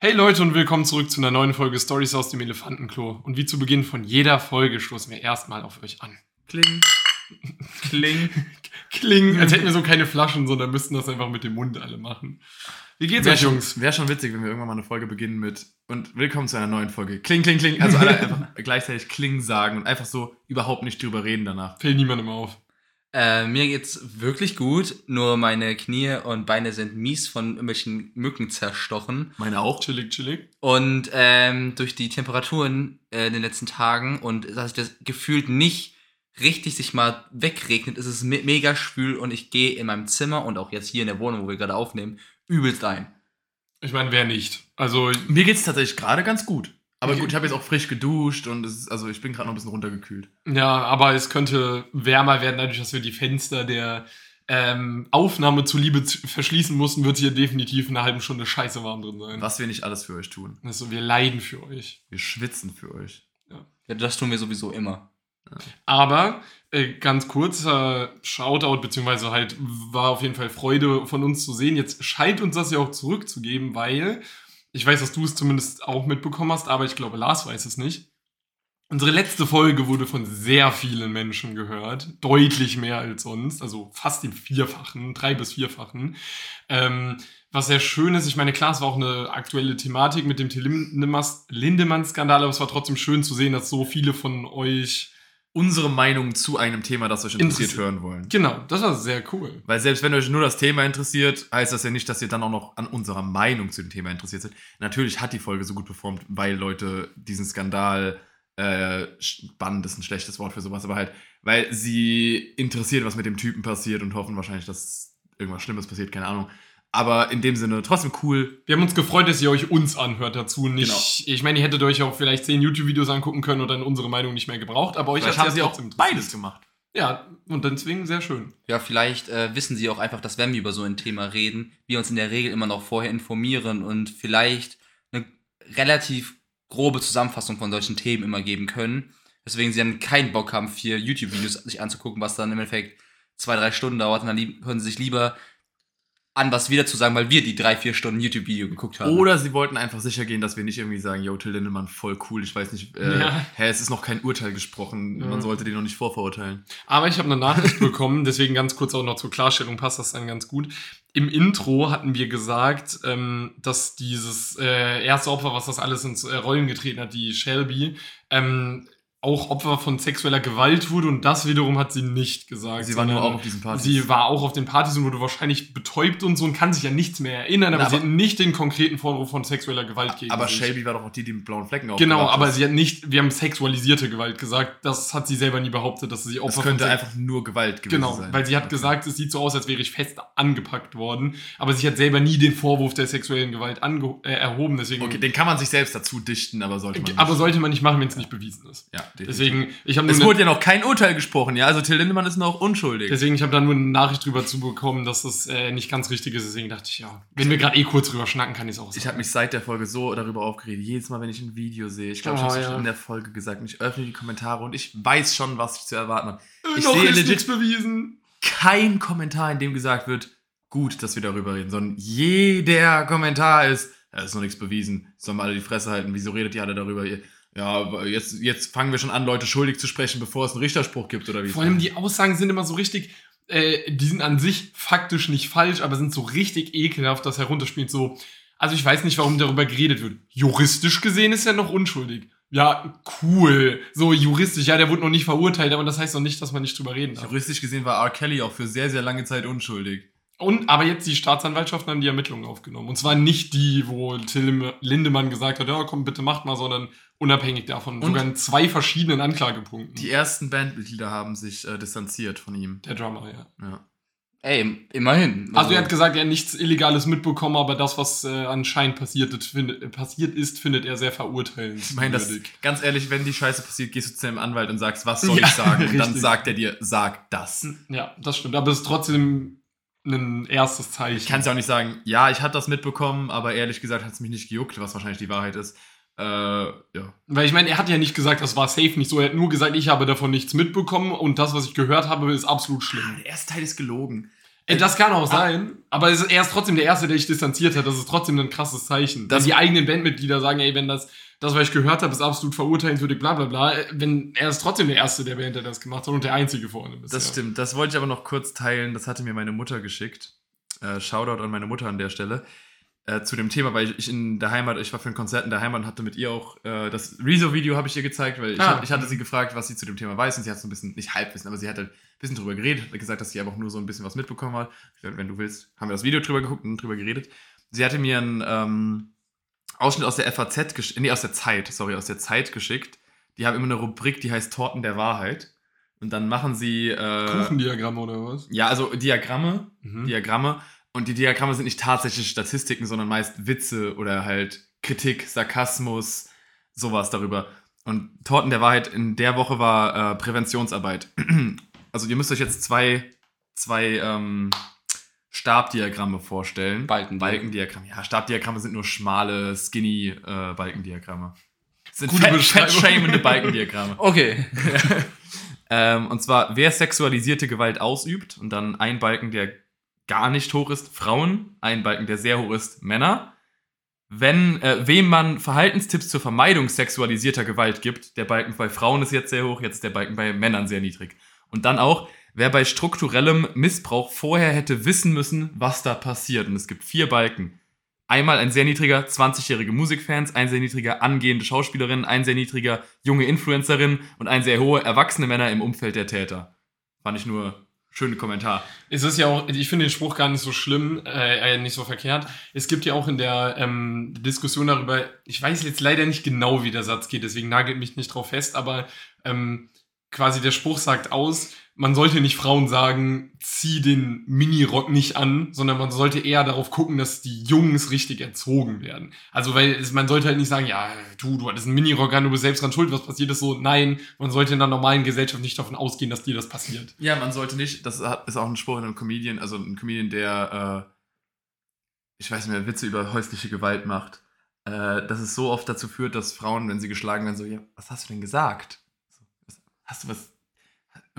Hey Leute und willkommen zurück zu einer neuen Folge Stories aus dem Elefantenklo. Und wie zu Beginn von jeder Folge stoßen wir erstmal auf euch an. Kling. Kling. Kling, als hätten wir so keine Flaschen, sondern müssten das einfach mit dem Mund alle machen. Wie geht's Wäre euch, Jungs? wär schon witzig, wenn wir irgendwann mal eine Folge beginnen mit und willkommen zu einer neuen Folge. Kling, kling, kling. Also alle einfach gleichzeitig Kling sagen und einfach so überhaupt nicht drüber reden danach. Fällt niemandem auf. Äh, mir geht's wirklich gut, nur meine Knie und Beine sind mies von irgendwelchen Mücken zerstochen. Meine auch. Chillig, chillig. Und ähm, durch die Temperaturen äh, in den letzten Tagen und dass sich das gefühlt nicht richtig sich mal wegregnet, ist es me mega schwül und ich gehe in meinem Zimmer und auch jetzt hier in der Wohnung, wo wir gerade aufnehmen, übelst ein. Ich meine, wer nicht? Also, Mir geht's tatsächlich gerade ganz gut. Aber gut, ich habe jetzt auch frisch geduscht und es ist, also ich bin gerade noch ein bisschen runtergekühlt. ja, aber es könnte wärmer werden, dadurch, dass wir die Fenster der ähm, Aufnahme zuliebe zu- verschließen mussten, wird hier definitiv in einer halben Stunde scheiße warm drin sein. Was wir nicht alles für euch tun. Also, wir leiden für euch. Wir schwitzen für euch. Ja, das tun wir sowieso immer. Aber äh, ganz kurz, äh, Shoutout, beziehungsweise halt war auf jeden Fall Freude von uns zu sehen. Jetzt scheint uns das ja auch zurückzugeben, weil ich weiß, dass du es zumindest auch mitbekommen hast, aber ich glaube, Lars weiß es nicht. Unsere letzte Folge wurde von sehr vielen Menschen gehört, deutlich mehr als sonst, also fast im Vierfachen, drei bis Vierfachen. Ähm, was sehr schön ist, ich meine, klar, es war auch eine aktuelle Thematik mit dem Lindemann-Skandal, aber es war trotzdem schön zu sehen, dass so viele von euch Unsere Meinung zu einem Thema, das euch interessiert, Interessiert. hören wollen. Genau, das war sehr cool. Weil selbst wenn euch nur das Thema interessiert, heißt das ja nicht, dass ihr dann auch noch an unserer Meinung zu dem Thema interessiert seid. Natürlich hat die Folge so gut performt, weil Leute diesen Skandal, äh, spannend ist ein schlechtes Wort für sowas, aber halt, weil sie interessiert, was mit dem Typen passiert und hoffen wahrscheinlich, dass irgendwas Schlimmes passiert, keine Ahnung. Aber in dem Sinne trotzdem cool. Wir haben uns gefreut, dass ihr euch uns anhört dazu. Nicht, Genau. Ich meine, ihr hättet euch auch vielleicht zehn YouTube-Videos angucken können und dann unsere Meinung nicht mehr gebraucht, aber euch haben sie ja auch beides gemacht. Ja, und deswegen sehr schön. Ja, vielleicht äh, wissen sie auch einfach, dass wenn wir über so ein Thema reden, wir uns in der Regel immer noch vorher informieren und vielleicht eine relativ grobe Zusammenfassung von solchen Themen immer geben können. Deswegen sie dann keinen Bock haben, vier YouTube-Videos sich anzugucken, was dann im Endeffekt zwei, drei Stunden dauert. Und dann können sie sich lieber an was wir dazu sagen, weil wir die drei, vier Stunden YouTube-Video geguckt haben. Oder sie wollten einfach sicher gehen, dass wir nicht irgendwie sagen, yo, Till Lindemann, voll cool. Ich weiß nicht, äh, Ja. hä, es ist noch kein Urteil gesprochen. Ja. Man sollte den noch nicht vorverurteilen. Aber ich habe eine Nachricht bekommen, deswegen ganz kurz auch noch zur Klarstellung passt das dann ganz gut. Im Intro hatten wir gesagt, ähm, dass dieses äh, erste Opfer, was das alles ins äh, Rollen getreten hat, die Shelby, ähm, auch Opfer von sexueller Gewalt wurde und das wiederum hat sie nicht gesagt. Sie war nur auch auf diesen Partys. Sie war auch auf den Partys und wurde wahrscheinlich betäubt und so und kann sich an nichts mehr erinnern, aber, Na, sie aber- hat nicht den konkreten Vorwurf von sexueller Gewalt gegen aber sich. Shelby war doch auch die, die mit blauen Flecken Genau, aufgewacht aber ist. sie hat nicht, wir haben sexualisierte Gewalt gesagt, das hat sie selber nie behauptet, dass sie Opfer Das könnte einfach nur Gewalt gewesen Genau, sein. weil sie hat Okay. gesagt, es sieht so aus, als wäre ich fest angepackt worden, aber sie hat selber nie den Vorwurf der sexuellen Gewalt äh, erhoben, deswegen. Okay, den kann man sich selbst dazu dichten, aber sollte man nicht. aber sollte man nicht machen, wenn es nicht bewiesen ist. ja. Deswegen, ich habe Es wurde ja noch kein Urteil gesprochen, ja? Also Till Lindemann ist noch unschuldig. Deswegen, ich habe da nur eine Nachricht drüber zu bekommen, dass das äh, nicht ganz richtig ist. Deswegen dachte ich, ja, wenn wir gerade eh kurz drüber schnacken, kann ich es auch sagen. Ich habe mich seit der Folge so darüber aufgeregt. Jedes Mal, wenn ich ein Video sehe, ich glaube, ich Oh, habe es ja. in der Folge gesagt, und ich öffne die Kommentare und ich weiß schon, was ich zu erwarten habe. Äh, ich noch sehe legit- nichts bewiesen. Kein Kommentar, in dem gesagt wird, gut, dass wir darüber reden, sondern jeder Kommentar ist, ja, ist noch nichts bewiesen, sollen wir alle die Fresse halten, wieso redet ihr alle darüber? Ihr- Ja, jetzt, jetzt fangen wir schon an, Leute schuldig zu sprechen, bevor es einen Richterspruch gibt, oder wie? Vor allem die Aussagen sind immer so richtig, äh, die sind an sich faktisch nicht falsch, aber sind so richtig ekelhaft, das herunterspielt. So, also ich weiß nicht, warum darüber geredet wird. Juristisch gesehen ist er noch unschuldig. Ja, cool. So juristisch, ja, der wurde noch nicht verurteilt, aber das heißt doch nicht, dass man nicht drüber reden darf. Juristisch gesehen war R. Kelly auch für sehr, sehr lange Zeit unschuldig. Und aber jetzt die Staatsanwaltschaften haben die Ermittlungen aufgenommen. Und zwar nicht die, wo Till Lindemann gesagt hat, ja, komm, bitte macht mal, sondern unabhängig davon. Und? sogar in zwei verschiedenen Anklagepunkten. Die ersten Bandmitglieder haben sich äh, distanziert von ihm. Der Drummer, ja. Ja. Ey, immerhin. Also er hat gesagt, er hat nichts Illegales mitbekommen, aber das, was äh, anscheinend passiert, ist, findet, äh, passiert ist, findet er sehr verurteilend. Ich meine, das, ganz ehrlich, wenn die Scheiße passiert, gehst du zu deinem Anwalt und sagst, was soll Ja, ich sagen? Und dann sagt er dir, sag das. Ja, das stimmt. Aber es ist trotzdem ein erstes Zeichen. Ich kann es ja auch nicht sagen, ja, ich hatte das mitbekommen, aber ehrlich gesagt hat es mich nicht gejuckt, was wahrscheinlich die Wahrheit ist. Äh, ja. Weil ich meine, er hat ja nicht gesagt, das war safe nicht so. Er hat nur gesagt, ich habe davon nichts mitbekommen und das, was ich gehört habe, ist absolut schlimm. Der erste Teil ist gelogen. Ey, das kann auch sein, aber es ist, er ist trotzdem der Erste, der sich distanziert hat. Das ist trotzdem ein krasses Zeichen. Das- Dass die eigenen Bandmitglieder sagen, ey, wenn das, das, was ich gehört habe, ist absolut verurteilenswürdig, bla bla bla. Wenn er ist trotzdem der Erste der der das gemacht hat und der Einzige vorne bisher. Das stimmt. Das wollte ich aber noch kurz teilen. Das hatte mir meine Mutter geschickt. Äh, Shoutout an meine Mutter an der Stelle. Äh, zu dem Thema, weil ich in der Heimat, ich war für ein Konzert in der Heimat und hatte mit ihr auch äh, das Rezo-Video habe ich ihr gezeigt, weil ich, Ah. hab, ich hatte sie gefragt, was sie zu dem Thema weiß und sie hat so ein bisschen, nicht Halbwissen, aber sie hat halt ein bisschen drüber geredet, hat gesagt, dass sie einfach nur so ein bisschen was mitbekommen hat. Dachte, wenn du willst, haben wir das Video drüber geguckt und drüber geredet. Sie hatte mir einen ähm, Ausschnitt aus der FAZ, gesch- nee, aus der Zeit, sorry, aus der Zeit geschickt. Die haben immer eine Rubrik, die heißt Torten der Wahrheit. Und dann machen sie. Äh, Kuchendiagramm oder was? ja, also Diagramme, Mhm. Diagramme. Und die Diagramme sind nicht tatsächlich Statistiken, sondern meist Witze oder halt Kritik, Sarkasmus, sowas darüber. Und Torten der Wahrheit in der Woche war äh, Präventionsarbeit. also ihr müsst euch jetzt zwei, zwei ähm, Stabdiagramme vorstellen. Balken. Balkendiagramme. Ja, Stabdiagramme sind nur schmale, skinny äh, Balkendiagramme. Das sind fett, fettschämende Balkendiagramme. Okay. Ähm, und zwar, wer sexualisierte Gewalt ausübt und dann ein Balken, der gar nicht hoch ist, Frauen, ein Balken, der sehr hoch ist, Männer. Wenn, äh, wem man Verhaltenstipps zur Vermeidung sexualisierter Gewalt gibt, der Balken bei Frauen ist jetzt sehr hoch, jetzt ist der Balken bei Männern sehr niedrig. Und dann auch, wer bei strukturellem Missbrauch vorher hätte wissen müssen, was da passiert. Und es gibt vier Balken. Einmal ein sehr niedriger 20-jährige Musikfans, ein sehr niedriger angehende Schauspielerin, ein sehr niedriger junge Influencerin und ein sehr hohe erwachsene Männer im Umfeld der Täter. Fand ich nur schönen Kommentar. Es ist ja auch, ich finde den Spruch gar nicht so schlimm, äh, äh, nicht so verkehrt. Es gibt ja auch in der ähm, Diskussion darüber, ich weiß jetzt leider nicht genau, wie der Satz geht, deswegen nagelt mich nicht drauf fest, aber ähm, quasi der Spruch sagt aus, man sollte nicht Frauen sagen, zieh den Minirock nicht an, sondern man sollte eher darauf gucken, dass die Jungs richtig erzogen werden. Also, weil es, man sollte halt nicht sagen, ja, du, du hattest einen Minirock an, du bist selbst dran schuld, was passiert ist so. Nein, man sollte in einer normalen Gesellschaft nicht davon ausgehen, dass dir das passiert. Ja, man sollte nicht, das ist auch ein Spruch in einem Comedian, also ein Comedian, der, äh, ich weiß nicht mehr, Witze über häusliche Gewalt macht, äh, dass es so oft dazu führt, dass Frauen, wenn sie geschlagen werden, so, ja, was hast du denn gesagt? Hast du was,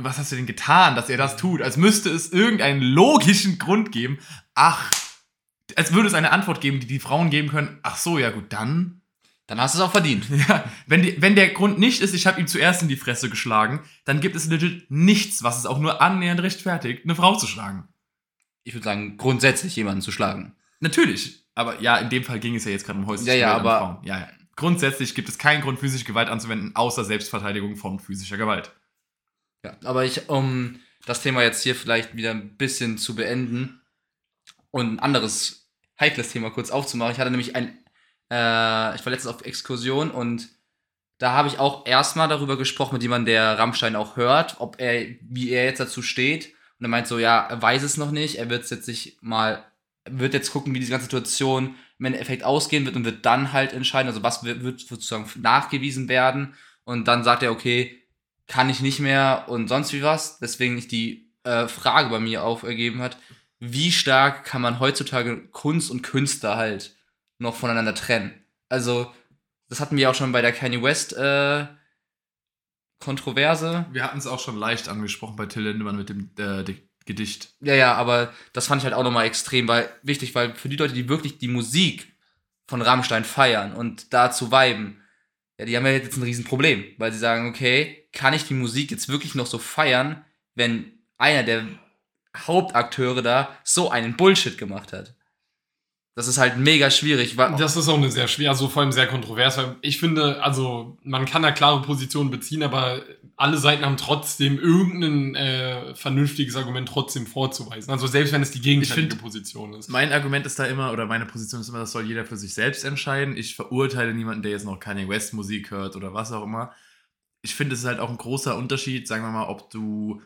was hast du denn getan, dass er das tut? Als müsste es irgendeinen logischen Grund geben. Ach, als würde es eine Antwort geben, die die Frauen geben können. Ach so, ja gut, dann Dann hast du es auch verdient. ja, wenn, die, wenn der Grund nicht ist, ich habe ihm zuerst in die Fresse geschlagen, dann gibt es legit nichts, was es auch nur annähernd rechtfertigt, eine Frau zu schlagen. Ich würde sagen, grundsätzlich jemanden zu schlagen. Natürlich, aber ja, in dem Fall ging es ja jetzt gerade um häusliche Ja, ja, aber- Frauen. Ja, ja. Grundsätzlich gibt es keinen Grund, physische Gewalt anzuwenden, außer Selbstverteidigung von physischer Gewalt. Ja, aber ich, um das Thema jetzt hier vielleicht wieder ein bisschen zu beenden und ein anderes heikles Thema kurz aufzumachen. Ich hatte nämlich ein, äh, ich war letztens auf Exkursion und da habe ich auch erstmal darüber gesprochen mit jemandem, der Rammstein auch hört, ob er, wie er jetzt dazu steht. Und er meint so, ja, er weiß es noch nicht, er wird jetzt sich mal, wird jetzt gucken, wie diese ganze Situation im Endeffekt ausgehen wird und wird dann halt entscheiden, also was wird sozusagen nachgewiesen werden. Und dann sagt er, okay, kann ich nicht mehr und sonst wie was. Deswegen ich die äh, Frage bei mir aufergeben hat, wie stark kann man heutzutage Kunst und Künstler halt noch voneinander trennen? Also, das hatten wir auch schon bei der Kanye West äh, Kontroverse. Wir hatten es auch schon leicht angesprochen bei Till Lindemann mit dem äh, Di- Gedicht. Ja, ja, aber das fand ich halt auch nochmal extrem weil, wichtig, weil für die Leute, die wirklich die Musik von Rammstein feiern und dazu viben, ja, die haben ja jetzt ein Riesenproblem, weil sie sagen, okay, kann ich die Musik jetzt wirklich noch so feiern, wenn einer der Hauptakteure da so einen Bullshit gemacht hat? Das ist halt mega schwierig, Das ist auch eine sehr schwer, also vor allem sehr kontrovers, weil ich finde, also man kann da klare Positionen beziehen, aber alle Seiten haben trotzdem irgendein äh, vernünftiges Argument trotzdem vorzuweisen. Also selbst wenn es die gegenteilige find- Position ist. Mein Argument ist da immer, oder meine Position ist immer, das soll jeder für sich selbst entscheiden. Ich verurteile niemanden, der jetzt noch Kanye West Musik hört oder was auch immer. Ich finde, es ist halt auch ein großer Unterschied, sagen wir mal, ob du,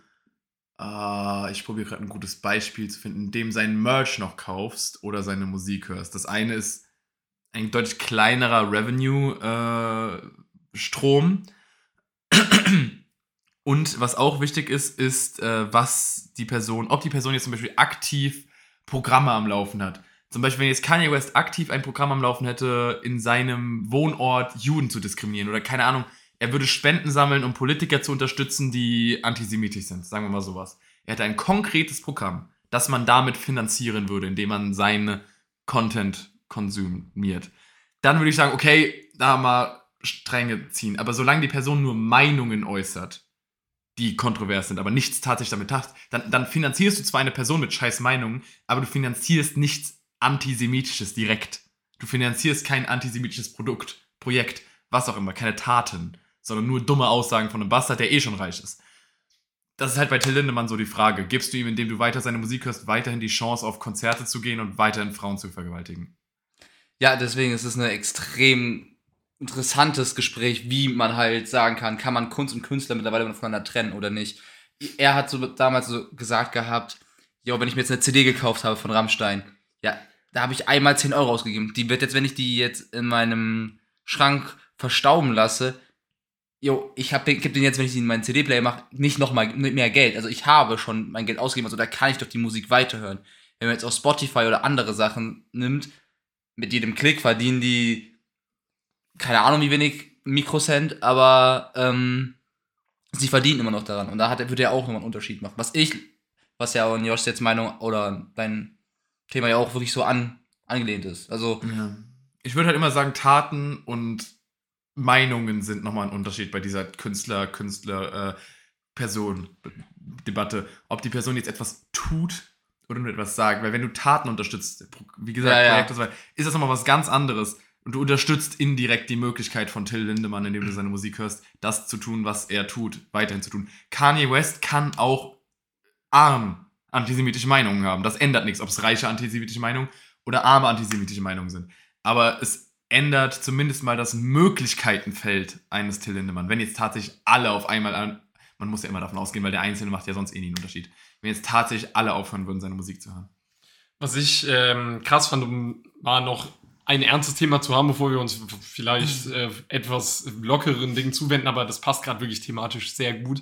äh, ich probiere gerade ein gutes Beispiel zu finden, dem seinen Merch noch kaufst oder seine Musik hörst. Das eine ist ein deutlich kleinerer Revenue-Strom. Und was auch wichtig ist, ist, äh, was die Person, ob die Person jetzt zum Beispiel aktiv Programme am Laufen hat. Zum Beispiel, wenn jetzt Kanye West aktiv ein Programm am Laufen hätte, in seinem Wohnort Juden zu diskriminieren oder keine Ahnung, er würde Spenden sammeln, um Politiker zu unterstützen, die antisemitisch sind, sagen wir mal sowas. Er hätte ein konkretes Programm. dass man damit finanzieren würde, indem man seine Content konsumiert. Dann würde ich sagen, okay, da mal Stränge ziehen. Aber solange die Person nur Meinungen äußert, die kontrovers sind, aber nichts tatsächlich damit hat, dann, dann finanzierst du zwar eine Person mit scheiß Meinungen, aber du finanzierst nichts Antisemitisches direkt. Du finanzierst kein antisemitisches Produkt, Projekt, was auch immer, keine Taten, sondern nur dumme Aussagen von einem Bastard, der eh schon reich ist. Das ist halt bei Till Lindemann so die Frage. Gibst du ihm, indem du weiter seine Musik hörst, weiterhin die Chance, auf Konzerte zu gehen und weiterhin Frauen zu vergewaltigen? Ja, deswegen ist es ein extrem interessantes Gespräch, wie man halt sagen kann, kann man Kunst und Künstler mittlerweile voneinander trennen oder nicht. Er hat so damals so gesagt gehabt, ja, wenn ich mir jetzt eine CD gekauft habe von Rammstein, ja, da habe ich einmal 10 Euro ausgegeben. Die wird jetzt, wenn ich die jetzt in meinem Schrank verstauben lasse, jo, ich gebe den jetzt, wenn ich den in meinen CD-Player mache, nicht nochmal mehr Geld. Also ich habe schon mein Geld ausgegeben, also da kann ich doch die Musik weiterhören. Wenn man jetzt auf Spotify oder andere Sachen nimmt, mit jedem Klick verdienen die, keine Ahnung wie wenig Mikrocent, aber ähm, sie verdienen immer noch daran. Und da hat, würde er auch nochmal einen Unterschied machen. Was ich, was ja auch in Josh jetzt Meinung oder dein Thema ja auch wirklich so an, angelehnt ist. Also. Ja. Ich würde halt immer sagen, Taten und Meinungen sind nochmal ein Unterschied bei dieser Künstler, Künstler, äh, Person Debatte. Ob die Person jetzt etwas tut oder nur etwas sagt. Weil wenn du Taten unterstützt, wie gesagt, Ja, ja. Ist das nochmal was ganz anderes. Und du unterstützt indirekt die Möglichkeit von Till Lindemann, indem du seine Musik hörst, das zu tun, was er tut, weiterhin zu tun. Kanye West kann auch arm antisemitische Meinungen haben. Das ändert nichts, ob es reiche antisemitische Meinungen oder arme antisemitische Meinungen sind. Aber es ändert zumindest mal das Möglichkeitenfeld eines Till Lindemann. Wenn jetzt tatsächlich alle auf einmal an, man muss ja immer davon ausgehen, weil der Einzelne macht ja sonst eh nie einen Unterschied. Wenn jetzt tatsächlich alle aufhören würden, seine Musik zu hören. Was ich ähm, krass fand, mal noch ein ernstes Thema zu haben, bevor wir uns vielleicht äh, etwas lockeren Dingen zuwenden, aber das passt gerade wirklich thematisch sehr gut.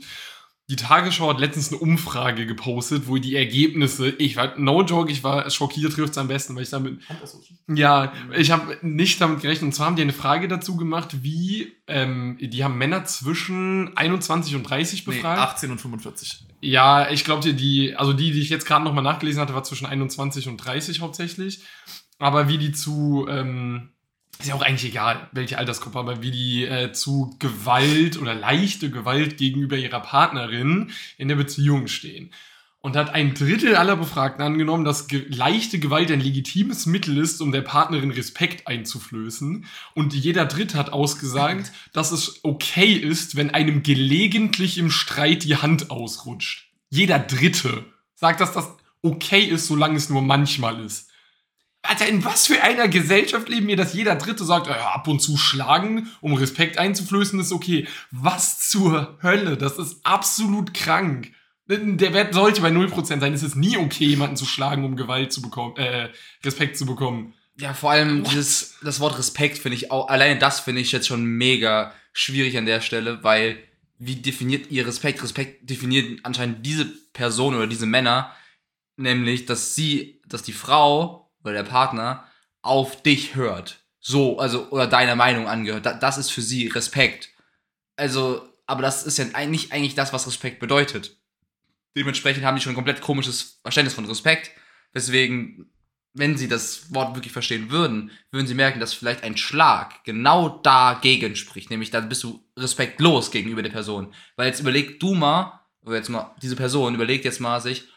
Die Tagesschau hat letztens eine Umfrage gepostet, wo die Ergebnisse, ich war, no joke, ich war schockiert, trifft es am besten, weil ich damit, ja, ich habe nicht damit gerechnet. Und zwar haben die eine Frage dazu gemacht, wie, ähm, die haben Männer zwischen 21 und 30 Nee, befragt. 18 und 45. Ja, ich glaube dir, die, also die, die ich jetzt gerade nochmal nachgelesen hatte, war zwischen 21 und 30 hauptsächlich. Aber wie die zu, ähm, ist ja auch eigentlich egal, welche Altersgruppe, aber wie die äh, zu Gewalt oder leichte Gewalt gegenüber ihrer Partnerin in der Beziehung stehen. Und hat ein Drittel aller Befragten angenommen, dass ge leichte Gewalt ein legitimes Mittel ist, um der Partnerin Respekt einzuflößen. Und jeder Dritte hat ausgesagt, dass es okay ist, wenn einem gelegentlich im Streit die Hand ausrutscht. Jeder Dritte sagt, dass das okay ist, solange es nur manchmal ist. Alter, in was für einer Gesellschaft leben wir, dass jeder Dritte sagt, äh, ab und zu schlagen, um Respekt einzuflößen, ist okay. Was zur Hölle? Das ist absolut krank. Der Wert sollte bei 0% sein. Es ist nie okay, jemanden zu schlagen, um Gewalt zu bekommen, äh, Respekt zu bekommen. Ja, vor allem dieses, das Wort Respekt finde ich auch, alleine das finde ich jetzt schon mega schwierig an der Stelle, weil wie definiert ihr Respekt? Respekt definiert anscheinend diese Person oder diese Männer, nämlich, dass sie, dass die Frau oder der Partner auf dich hört. So, also, oder deiner Meinung angehört. Da, das ist für sie Respekt. Also, aber das ist ja eigentlich, eigentlich das, was Respekt bedeutet. Dementsprechend haben die schon ein komplett komisches Verständnis von Respekt, weswegen wenn sie das Wort wirklich verstehen würden, würden sie merken, dass vielleicht ein Schlag genau dagegen spricht. Nämlich, dann bist du respektlos gegenüber der Person. Weil jetzt überleg du mal, oder jetzt mal, diese Person überlegt jetzt mal sich,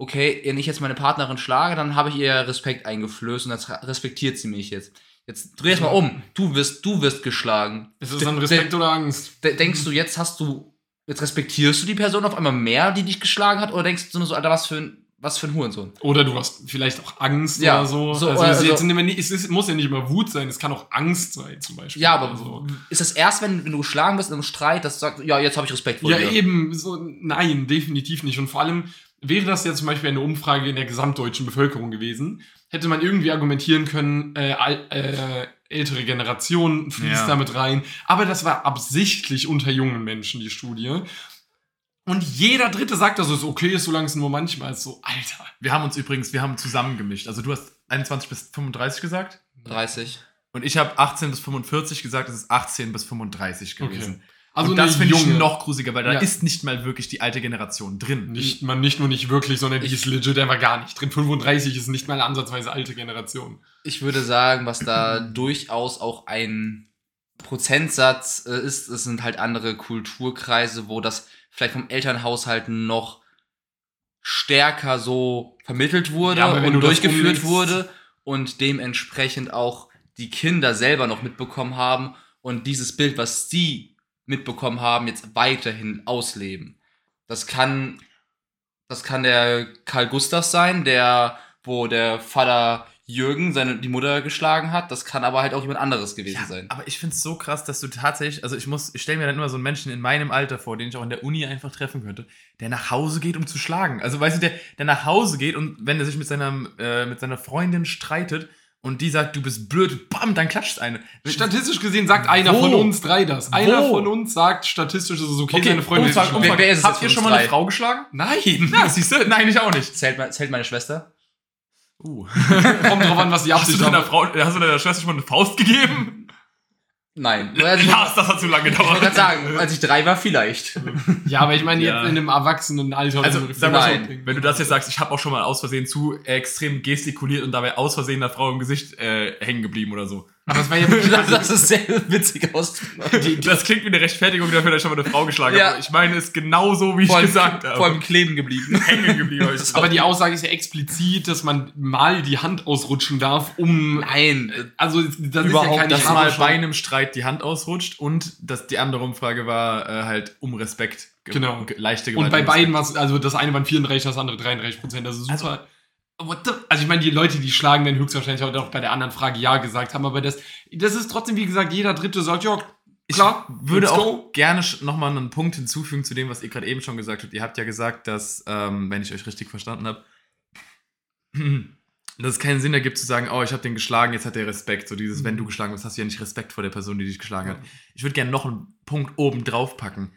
okay, wenn ich jetzt meine Partnerin schlage, dann habe ich ihr Respekt eingeflößt und jetzt respektiert sie mich jetzt. Jetzt dreh es mal um. Du wirst, du wirst geschlagen. Ist es dann Respekt oder Angst? De- Denkst du, jetzt hast du, jetzt respektierst du die Person auf einmal mehr, die dich geschlagen hat, oder denkst du nur so, Alter, was für ein, was für ein Hurensohn? Oder du hast vielleicht auch Angst Ja, oder so. so, also, oder- also- nie, es ist, muss ja nicht immer Wut sein, es kann auch Angst sein, zum Beispiel. Ja, aber so. ist das erst, wenn, wenn du geschlagen bist in einem Streit, dass du sagst, ja, jetzt habe ich Respekt vor Ja, dir? eben, so, nein, definitiv nicht. Und vor allem wäre das jetzt zum Beispiel eine Umfrage in der gesamtdeutschen Bevölkerung gewesen, hätte man irgendwie argumentieren können, äh, äh, ältere Generationen fließt Ja. damit rein. Aber das war absichtlich unter jungen Menschen, die Studie. Und jeder Dritte sagt, dass es okay ist, solange es nur manchmal ist. So, Alter. Wir haben uns übrigens, wir haben zusammengemischt. Also du hast 21 bis 35 gesagt 30. und ich habe 18 bis 45 gesagt, es ist 18 bis 35 Okay. Also und das finde ich noch gruseliger, weil da Ja. ist nicht mal wirklich die alte Generation drin. Nicht, man nicht nur nicht wirklich, sondern die ist legit einfach gar nicht drin. 35 ist nicht mal ansatzweise alte Generation. Ich würde sagen, was da durchaus auch ein Prozentsatz äh, ist, es sind halt andere Kulturkreise, wo das vielleicht vom Elternhaushalt noch stärker so vermittelt wurde Ja, und du durchgeführt wurde und dementsprechend auch die Kinder selber noch mitbekommen haben und dieses Bild, was sie mitbekommen haben, jetzt weiterhin ausleben. Das kann, das kann der Karl Gustav sein, der, wo der Vater Jürgen seine, die Mutter geschlagen hat. Das kann aber halt auch jemand anderes gewesen Ja, sein. aber ich finde es so krass, dass du tatsächlich, also ich muss, ich stelle mir dann immer so einen Menschen in meinem Alter vor, den ich auch in der Uni einfach treffen könnte, der nach Hause geht, um zu schlagen. Also weißt du, der, der nach Hause geht und wenn er sich mit seiner, äh, mit seiner Freundin streitet und die sagt, du bist blöd, bam, dann klatscht eine. Statistisch gesehen sagt einer Wo? von uns drei das. Einer Wo? von uns sagt, statistisch ist es okay, Okay, seine Freundin Umfrage, ist Umfrage. Wer- wer Habt ihr schon mal eine drei? Frau geschlagen? Nein! Ja, siehst du? Nein, ich auch nicht. Zählt, zählt meine Schwester? Uh. Kommt drauf an, was die Hast du Absicht deiner haben. Frau, hast du deiner Schwester schon mal eine Faust gegeben? Nein. Also, ich Lars, das hat zu lange wollte gerade gedauert. sagen, als ich drei war, vielleicht. Ja, aber ich meine Ja. jetzt in einem Erwachsenenalter. Also, so eine sag mal Nein. so, wenn du das jetzt sagst, ich habe auch schon mal aus Versehen zu extrem gestikuliert und dabei aus Versehen der Frau im Gesicht äh, hängen geblieben oder so. Aber es war ja wirklich. Das, das ist sehr witzig aus. Das klingt wie eine Rechtfertigung dafür, dass ich schon mal eine Frau geschlagen Ja. habe. Ich meine es genau so, wie ich Vor allem, gesagt habe. vor allem kleben geblieben. hängen geblieben. ich aber die Aussage ist ja explizit, dass man mal die Hand ausrutschen darf, um. Nein. Also, das ist ja Überhaupt, keine dass das mal bei einem Streit die Hand ausrutscht und dass die andere Umfrage war äh, halt um Respekt. Ge- Genau. ge- Leichte Und Gewalt. bei um beiden war es, also das eine waren 34, das andere 33 Prozent. Das ist super. The? Also ich meine, die Leute, die schlagen, werden höchstwahrscheinlich auch bei der anderen Frage Ja gesagt haben, aber das, das ist trotzdem, wie gesagt, jeder Dritte sagt, ja, klar, Ich würde auch go. gerne nochmal einen Punkt hinzufügen zu dem, was ihr gerade eben schon gesagt habt. Ihr habt ja gesagt, dass, ähm, wenn ich euch richtig verstanden habe, dass es keinen Sinn ergibt zu sagen, oh, ich habe den geschlagen, jetzt hat der Respekt. So dieses, wenn du geschlagen wirst, hast du ja nicht Respekt vor der Person, die dich geschlagen hat. Ich würde gerne noch einen Punkt oben drauf packen.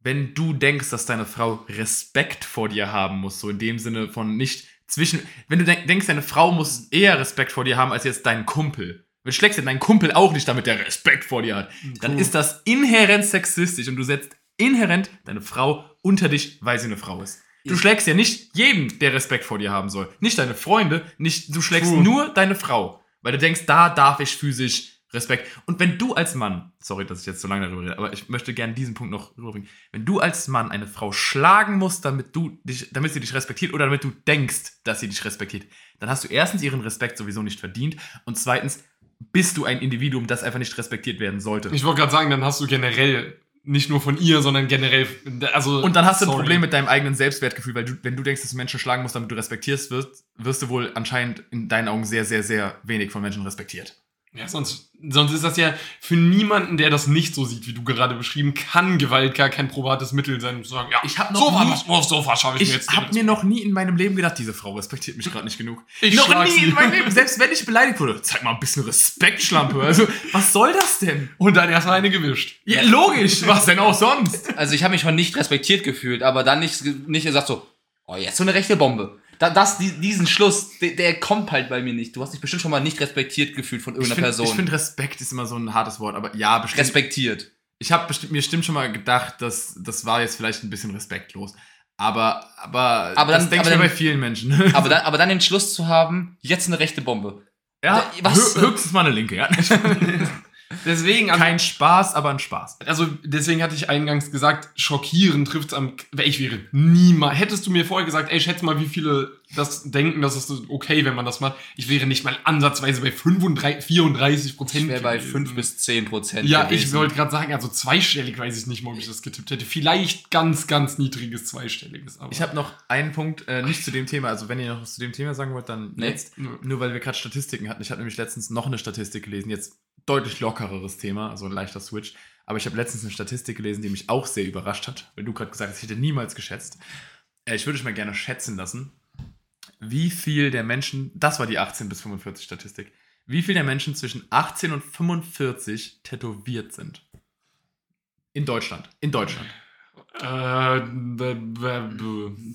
Wenn du denkst, dass deine Frau Respekt vor dir haben muss, so in dem Sinne von nicht zwischen, wenn du denk, denkst, deine Frau muss eher Respekt vor dir haben als jetzt dein Kumpel. Du schlägst ja deinen Kumpel auch nicht, damit der Respekt vor dir hat. Dann Cool. ist das inhärent sexistisch und du setzt inhärent deine Frau unter dich, weil sie eine Frau ist. Du schlägst ja nicht jeden, der Respekt vor dir haben soll. Nicht deine Freunde, nicht, du schlägst True. nur deine Frau. Weil du denkst, da darf ich physisch Respekt. Und wenn du als Mann, sorry, dass ich jetzt so lange darüber rede, aber ich möchte gerne diesen Punkt noch rüberbringen. Wenn du als Mann eine Frau schlagen musst, damit du dich, damit sie dich respektiert oder damit du denkst, dass sie dich respektiert, dann hast du erstens ihren Respekt sowieso nicht verdient und zweitens bist du ein Individuum, das einfach nicht respektiert werden sollte. Ich wollte gerade sagen, dann hast du generell nicht nur von ihr, sondern generell, also. Und dann hast du ein. Problem mit deinem eigenen Selbstwertgefühl, weil du, wenn du denkst, dass du Menschen schlagen musst, damit du respektierst wirst, wirst du wohl anscheinend in deinen Augen sehr, sehr, sehr wenig von Menschen respektiert. Ja, sonst, sonst ist das ja für niemanden, der das nicht so sieht, wie du gerade beschrieben, kann Gewalt gar kein probates Mittel sein, um zu sagen, ja, Ich hab noch so war nie- auf Sofa schaffe ich, mir Ich jetzt. habe mir noch nie in meinem Leben gedacht, diese Frau respektiert mich gerade nicht genug. Ich noch nie sie. in meinem Leben, selbst wenn ich beleidigt wurde. Zeig mal ein bisschen Respekt, Schlampe. Also, was soll das denn? Und dann erstmal eine gewischt. Ja, logisch, was denn auch sonst? Also ich habe mich schon nicht respektiert gefühlt, aber dann nicht, nicht gesagt so, oh, jetzt so eine rechte Bombe. Da, das, die, diesen Schluss, der, der kommt halt bei mir nicht. Du hast dich bestimmt schon mal nicht respektiert gefühlt von Ich irgendeiner finde, Person. find, Respekt ist immer so ein hartes Wort, aber ja, bestimmt. respektiert. Ich habe bestimmt, mir stimmt schon mal gedacht, dass das war jetzt vielleicht ein bisschen respektlos. Aber, aber, Aber das dann- denke ich mir bei vielen Menschen. Aber dann, aber dann den Schluss zu haben, jetzt eine rechte Bombe. ja, was- hö- höchstens mal eine linke, ja. Deswegen, also, Kein Spaß, aber ein Spaß. also deswegen hatte ich eingangs gesagt, schockieren trifft's am. Ich wäre niemals. Hättest du mir vorher gesagt, ey, schätze mal, wie viele das denken, das ist okay, wenn man das macht. Ich wäre nicht mal ansatzweise bei 35, 34 Prozent. Ich wäre bei 5 bis 10 Prozent. Ja, ich wollte gerade sagen, also zweistellig weiß ich nicht mal, ob ich das getippt hätte. Vielleicht ganz, ganz niedriges zweistelliges. Aber Ich habe noch einen Punkt, äh, nicht zu dem Thema. Also, wenn ihr noch was zu dem Thema sagen wollt, dann Nee. jetzt. Nur weil wir gerade Statistiken hatten. Ich habe nämlich letztens noch eine Statistik gelesen. Jetzt deutlich lockereres Thema, also ein leichter Switch. Aber ich habe letztens eine Statistik gelesen, die mich auch sehr überrascht hat. Wenn du gerade gesagt hast, ich hätte niemals geschätzt. Äh, ich würde euch mal gerne schätzen lassen, wie viel der Menschen, das war die 18 bis 45 Statistik, wie viel der Menschen zwischen 18 und 45 tätowiert sind. In Deutschland. In Deutschland. Äh,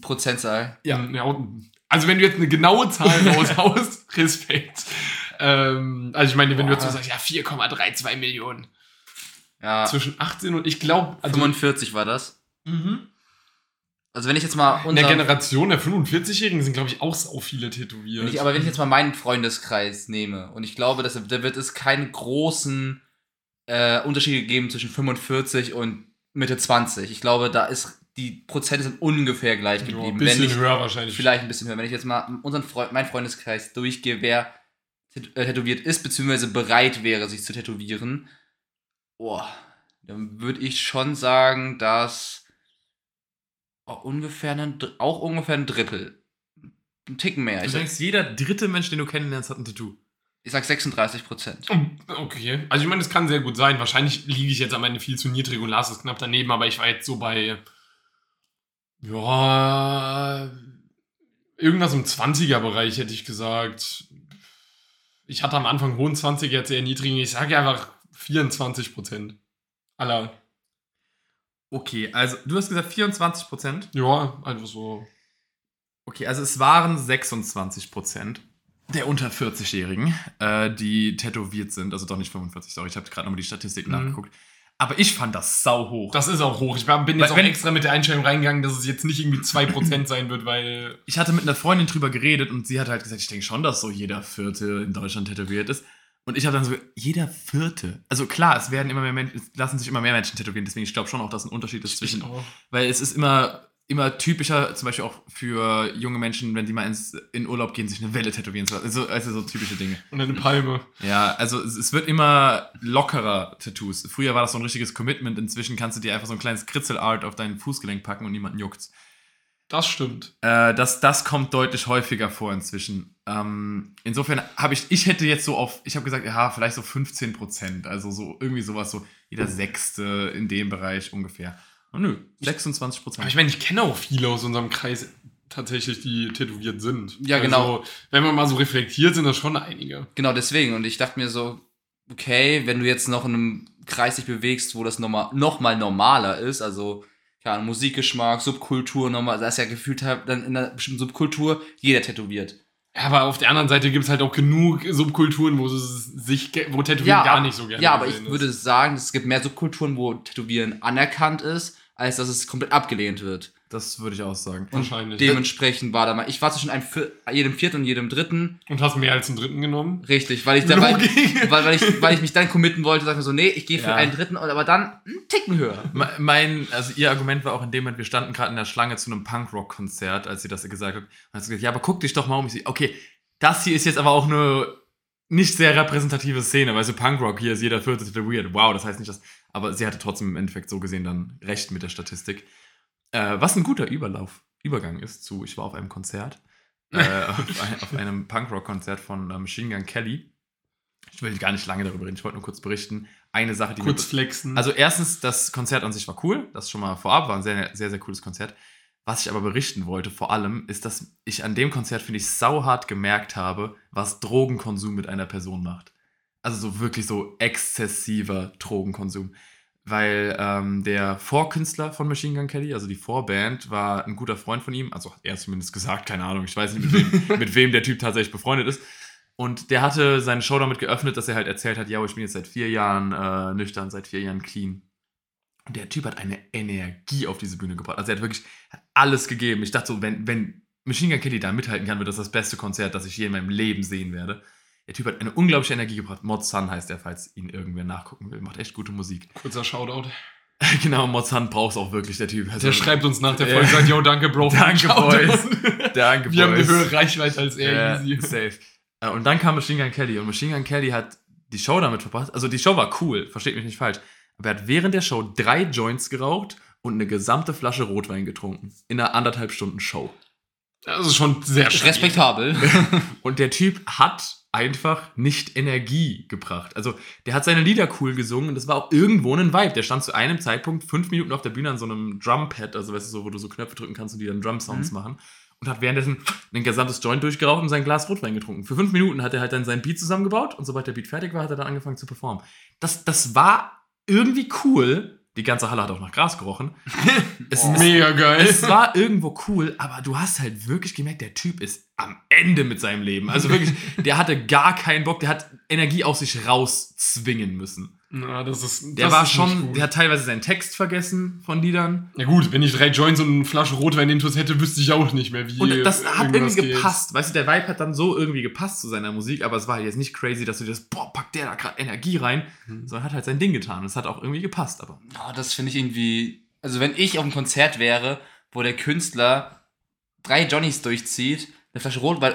Prozentzahl. ja. ja. Also wenn du jetzt eine genaue Zahl raushaust, Respekt. Ähm, also ich meine, wenn du jetzt so Boah. sagst, ja, 4,32 Millionen. Ja, Zwischen 18 und ich glaube, also 45 war das. mhm. Also wenn ich jetzt mal in der Generation der 45-Jährigen sind, glaube ich, auch so viele tätowiert. ich, aber wenn ich jetzt mal meinen Freundeskreis nehme und ich glaube, dass da wird es keine großen äh, Unterschiede geben zwischen 45 und Mitte 20. Ich glaube, da ist die Prozente sind ungefähr gleich ja, ein geblieben. bisschen nicht, höher wahrscheinlich. vielleicht ein bisschen höher. Wenn ich jetzt mal unseren Freund, meinen Freundeskreis durchgehe, wer tätowiert ist, beziehungsweise bereit wäre, sich zu tätowieren, boah, dann würde ich schon sagen, dass auch ungefähr ein, auch ungefähr ein Drittel. Ein Ticken mehr. Du denkst, jeder dritte Mensch, den du kennenlernst, hat ein Tattoo. ich sag 36 Prozent. Okay. Also ich meine, es kann sehr gut sein. Wahrscheinlich liege ich jetzt am Ende viel zu niedrig und Lars ist knapp daneben, aber ich war jetzt so bei. Ja. Irgendwas im 20er-Bereich hätte ich gesagt. Ich hatte am Anfang hohen 20er, jetzt eher niedrigen. Ich sage einfach 24 Prozent. Aller. Okay, also du hast gesagt 24 Prozent. Ja, einfach so. Okay, also es waren 26 Prozent der unter 40-Jährigen, äh, die tätowiert sind. Also doch nicht 45, sorry, ich habe gerade nochmal die Statistiken Mhm. nachgeguckt. Aber ich fand das sau hoch. Das ist auch hoch. Ich bin jetzt Weil auch extra mit der Einstellung reingegangen, dass es jetzt nicht irgendwie 2% sein wird, weil. ich hatte mit einer Freundin drüber geredet und sie hat halt gesagt, ich denke schon, dass so jeder Vierte in Deutschland tätowiert ist. Und ich habe dann so, jeder Vierte. Also klar, es werden immer mehr Menschen, es lassen sich immer mehr Menschen tätowieren, deswegen ich glaube schon auch, dass ein Unterschied ist zwischen auch. Weil es ist immer, immer typischer, zum Beispiel auch für junge Menschen, wenn die mal ins, in Urlaub gehen, sich eine Welle tätowieren zu lassen. Also, also so typische Dinge. Und eine Palme. Ja, also es, es wird immer lockerer Tattoos. Früher war das so ein richtiges Commitment. Inzwischen kannst du dir einfach so ein kleines Kritzelart auf dein Fußgelenk packen und niemanden juckt's. Das stimmt. Äh, das, das kommt deutlich häufiger vor inzwischen. Ähm, insofern habe ich, ich hätte jetzt so auf, ich habe gesagt, ja, vielleicht so 15 Prozent. Also so irgendwie sowas, so jeder Sechste in dem Bereich ungefähr. Oh, nö, 26 Aber Prozent. ich meine, ich kenne auch viele aus unserem Kreis tatsächlich, die tätowiert sind. Ja, genau. Also, wenn man mal so reflektiert, sind das schon einige. Genau deswegen. Und ich dachte mir so, okay, wenn du jetzt noch in einem Kreis dich bewegst, wo das normal, noch mal normaler ist, also ja, Musikgeschmack, Subkultur, nochmal, da ist ja gefühlt halt dann in einer bestimmten Subkultur jeder tätowiert. Ja, aber auf der anderen Seite gibt es halt auch genug Subkulturen, wo es sich, wo Tätowieren gar nicht so gerne Ja, aber ich ist. würde sagen, es gibt mehr Subkulturen, wo Tätowieren anerkannt ist, als dass es komplett abgelehnt wird. Das würde ich auch sagen. Wahrscheinlich. Dementsprechend war da mal, ich war zwischen einem Vier, jedem vierten und jedem dritten, Und hast mehr als einen dritten genommen? richtig, weil ich, da, weil, weil, weil, ich, weil ich mich dann committen wollte, sag mir so, nee, ich gehe für Ja. einen dritten, aber dann einen Ticken höher. Me- Mein, also ihr Argument war auch in dem Moment, wir standen gerade in der Schlange zu einem Punkrock-Konzert, als sie das gesagt hat. Und hat sie gesagt, ja, aber guck dich doch mal um. Ich so, okay, das hier ist jetzt aber auch eine nicht sehr repräsentative Szene, weil so Punkrock, hier ist jeder vierte tätowiert. Wow, das heißt nicht, dass. Aber sie hatte trotzdem im Endeffekt so gesehen dann recht mit der Statistik. Äh, was ein guter Überlauf, Übergang ist zu, ich war auf einem Konzert, äh, auf, ein, auf einem Punkrock-Konzert von äh, Machine Gun Kelly. Ich will gar nicht lange darüber reden, ich wollte nur kurz berichten. Eine Sache, die Kurz flexen. also erstens, das Konzert an sich war cool, das schon mal vorab, war ein sehr, sehr, sehr cooles Konzert. Was ich aber berichten wollte, vor allem, ist, dass ich an dem Konzert, finde ich, sauhart gemerkt habe, was Drogenkonsum mit einer Person macht. Also so wirklich so exzessiver Drogenkonsum. Weil ähm, der Vorkünstler von Machine Gun Kelly, also die Vorband, war ein guter Freund von ihm. Also hat er zumindest gesagt, keine Ahnung, ich weiß nicht, mit wem, mit wem der Typ tatsächlich befreundet ist. Und der hatte seine Show damit geöffnet, dass er halt erzählt hat, ja, ich bin jetzt seit vier Jahren äh, nüchtern, seit vier Jahren clean. Und der Typ hat eine Energie auf diese Bühne gebracht. Also er hat wirklich hat alles gegeben. Ich dachte so, wenn, wenn Machine Gun Kelly da mithalten kann, wird das das beste Konzert, das ich je in meinem Leben sehen werde. Der Typ hat eine unglaubliche Energie gebracht. Mod Sun heißt er, falls ihn irgendwer nachgucken will. Macht echt gute Musik. Kurzer Shoutout. genau, Mod Sun braucht es auch wirklich, der Typ. Also, Der schreibt uns nach der Ja. Folge, sagt, yo, danke, Bro. Danke, Shoutout." Boys. Danke, Wir haben eine Boys. höhere Reichweite als er, easy. safe. Äh, Und dann kam Machine Gun Kelly und Machine Gun Kelly hat die Show damit verbracht. Also die Show war cool, versteht mich nicht falsch. Aber er hat während der Show drei Joints geraucht und eine gesamte Flasche Rotwein getrunken. In einer anderthalb Stunden Show. Das ist schon sehr stabil. Respektabel. Und der Typ hat einfach nicht Energie gebracht. Also der hat seine Lieder cool gesungen und das war auch irgendwo ein Vibe. Der stand zu einem Zeitpunkt fünf Minuten auf der Bühne an so einem Drumpad, also weißt du, so, wo du so Knöpfe drücken kannst und die dann Drum-Sounds machen. Und hat währenddessen ein gesamtes Joint durchgeraucht und sein Glas Rotwein getrunken. Für fünf Minuten hat er halt dann sein Beat zusammengebaut und sobald der Beat fertig war, hat er dann angefangen zu performen. Das, das war irgendwie cool. Die ganze Halle hat auch nach Gras gerochen. es, es, Mega geil. es war irgendwo cool, aber du hast halt wirklich gemerkt, der Typ ist am Ende mit seinem Leben. Also wirklich, der hatte gar keinen Bock, der hat Energie aus sich rauszwingen müssen. Na, das ist. Der das war ist schon, der hat teilweise seinen Text vergessen von Liedern. Ja gut, wenn ich drei Joints und eine Flasche Rotwein intus hätte, wüsste ich auch nicht mehr, wie Und das hat irgendwie geht. gepasst. Weißt du, der Vibe hat dann so irgendwie gepasst zu seiner Musik, aber es war jetzt nicht crazy, dass du dir das, boah, packt der da gerade Energie rein, Mhm. sondern hat halt sein Ding getan. Und es hat auch irgendwie gepasst, aber. Oh, das finde ich irgendwie. Also, wenn ich auf einem Konzert wäre, wo der Künstler drei Johnnies durchzieht, eine Flasche Rotwein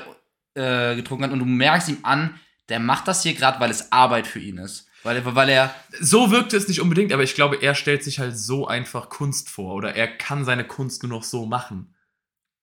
äh, getrunken hat und du merkst ihm an, der macht das hier gerade, weil es Arbeit für ihn ist. Weil, er- weil er. So wirkte es nicht unbedingt, aber ich glaube, er stellt sich halt so einfach Kunst vor oder er kann seine Kunst nur noch so machen.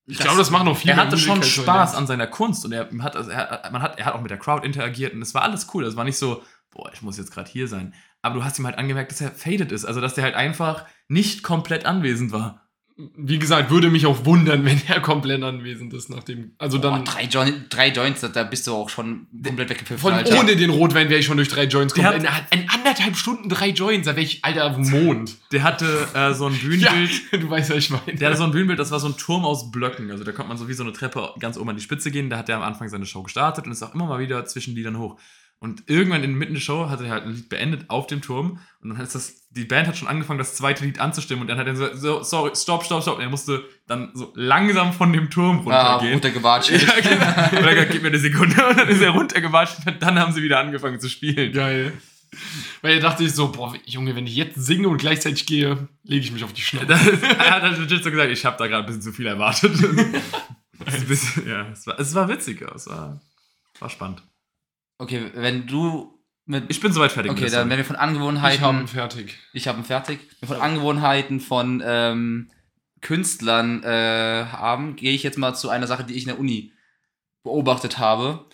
Ich glaube, das machen auch viele. er hatte schon Spaß so an seiner Kunst und er hat, also er, man hat, er hat auch mit der Crowd interagiert und es war alles cool. Es war nicht so, boah, ich muss jetzt gerade hier sein. Aber du hast ihm halt angemerkt, dass er faded ist, also dass der halt einfach nicht komplett anwesend war. Wie gesagt, würde mich auch wundern, wenn er komplett anwesend ist nach dem. Also Boah, dann. drei, Join drei Joints, da- bist du auch schon komplett weggepfiffen. Von Alter. ohne den Rotwein wäre ich schon durch drei Joints Der gekommen. In, in anderthalb Stunden drei Joints, da wäre ich, Alter, auf dem Mond. Der hatte äh, so ein Ja, Bühnenbild. du weißt, was ich meine. Der hatte so ein Bühnenbild, das war so ein Turm aus Blöcken. Also da konnte man so wie so eine Treppe ganz oben an die Spitze gehen. Da hat er am Anfang seine Show gestartet und ist auch immer mal wieder zwischen Liedern hoch. Und irgendwann in mitten der Show hat er halt ein Lied beendet auf dem Turm. Und dann ist das, die Band hat schon angefangen, das zweite Lied anzustimmen. Und dann hat er so, so sorry, stopp, stopp, stopp. Und er musste dann so langsam von dem Turm ah, runtergehen. runtergewatscht. ja, genau. Er hat, gib mir eine Sekunde. Und dann ist er runtergewatscht und dann haben sie wieder angefangen zu spielen. Geil. Weil er dachte ich so, boah, Junge, wenn ich jetzt singe und gleichzeitig gehe, lege ich mich auf die Schnauze. Das, er hat halt legit so gesagt, ich habe da gerade ein bisschen zu viel erwartet. Bisschen, ja, es war, es war witziger, es war, war spannend. Okay, wenn du mit. Ich bin soweit fertig. okay, dann wenn Story. wir von ich Angewohnheiten. habe fertig. Ich habe ihn fertig. Wenn wir von Angewohnheiten von ähm, Künstlern äh, haben, gehe ich jetzt mal zu einer Sache, die ich in der Uni beobachtet habe.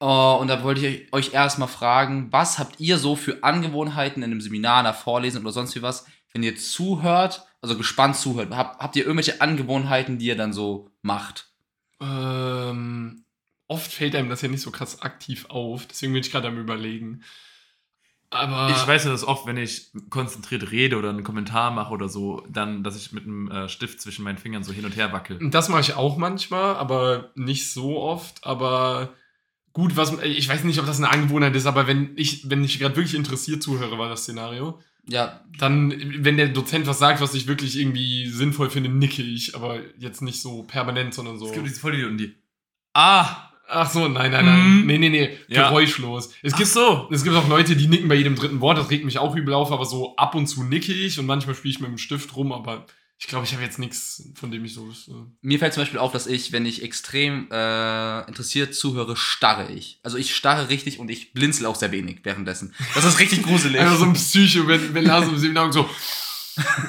Äh, und da wollte ich euch erstmal fragen, was habt ihr so für Angewohnheiten in einem Seminar, einer Vorlesung oder sonst wie was, wenn ihr zuhört, also gespannt zuhört, habt, habt ihr irgendwelche Angewohnheiten, die ihr dann so macht? Ähm, oft fällt einem das ja nicht so krass aktiv auf, deswegen bin ich gerade am überlegen. Aber ich weiß ja, dass oft, wenn ich konzentriert rede oder einen Kommentar mache oder so, dann, dass ich mit einem äh, Stift zwischen meinen Fingern so hin und her wackel. das mache ich auch manchmal, aber nicht so oft. Aber gut, was ich weiß nicht, ob das eine Angewohnheit ist, aber wenn ich, wenn ich gerade wirklich interessiert zuhöre, war das Szenario, Ja, dann, wenn der Dozent was sagt, was ich wirklich irgendwie sinnvoll finde, nicke ich, aber jetzt nicht so permanent, sondern so. Es gibt diese Vollidioten, die. Ah! Ach so, nein, nein, nein. Mhm. Nee, nee, nee. Ja. Geräuschlos. Es Ach gibt, so! es gibt auch Leute, die nicken bei jedem dritten Wort. Das regt mich auch übel auf, aber so ab und zu nicke ich und manchmal spiele ich mit dem Stift rum, aber ich glaube, ich habe jetzt nichts, von dem ich so wüsste. mir fällt zum Beispiel auf, dass ich, wenn ich extrem äh, interessiert zuhöre, starre ich. Also ich starre richtig und ich blinzel auch sehr wenig währenddessen. Das ist richtig gruselig. Einfach so ein Psycho, wenn, wenn Lars im Seminar so,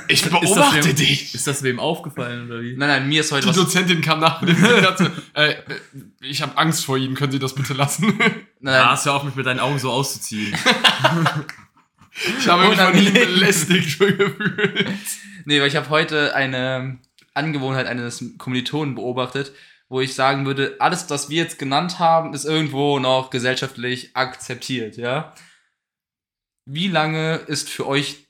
ich beobachte wem, dich. Ist das wem aufgefallen oder wie? Nein, nein, mir ist heute Die was. Dozentin kam nach dem Seminar zu, äh, äh, ich habe Angst vor Ihnen, können Sie das bitte lassen? Nein, nein, hast ja auf mich mit deinen Augen so auszuziehen. Ich habe mich von Ihnen belästigt schon gefühlt. nee, weil ich habe heute eine Angewohnheit eines Kommilitonen beobachtet, wo ich sagen würde, alles, was wir jetzt genannt haben, ist irgendwo noch gesellschaftlich akzeptiert, ja? Wie lange ist für euch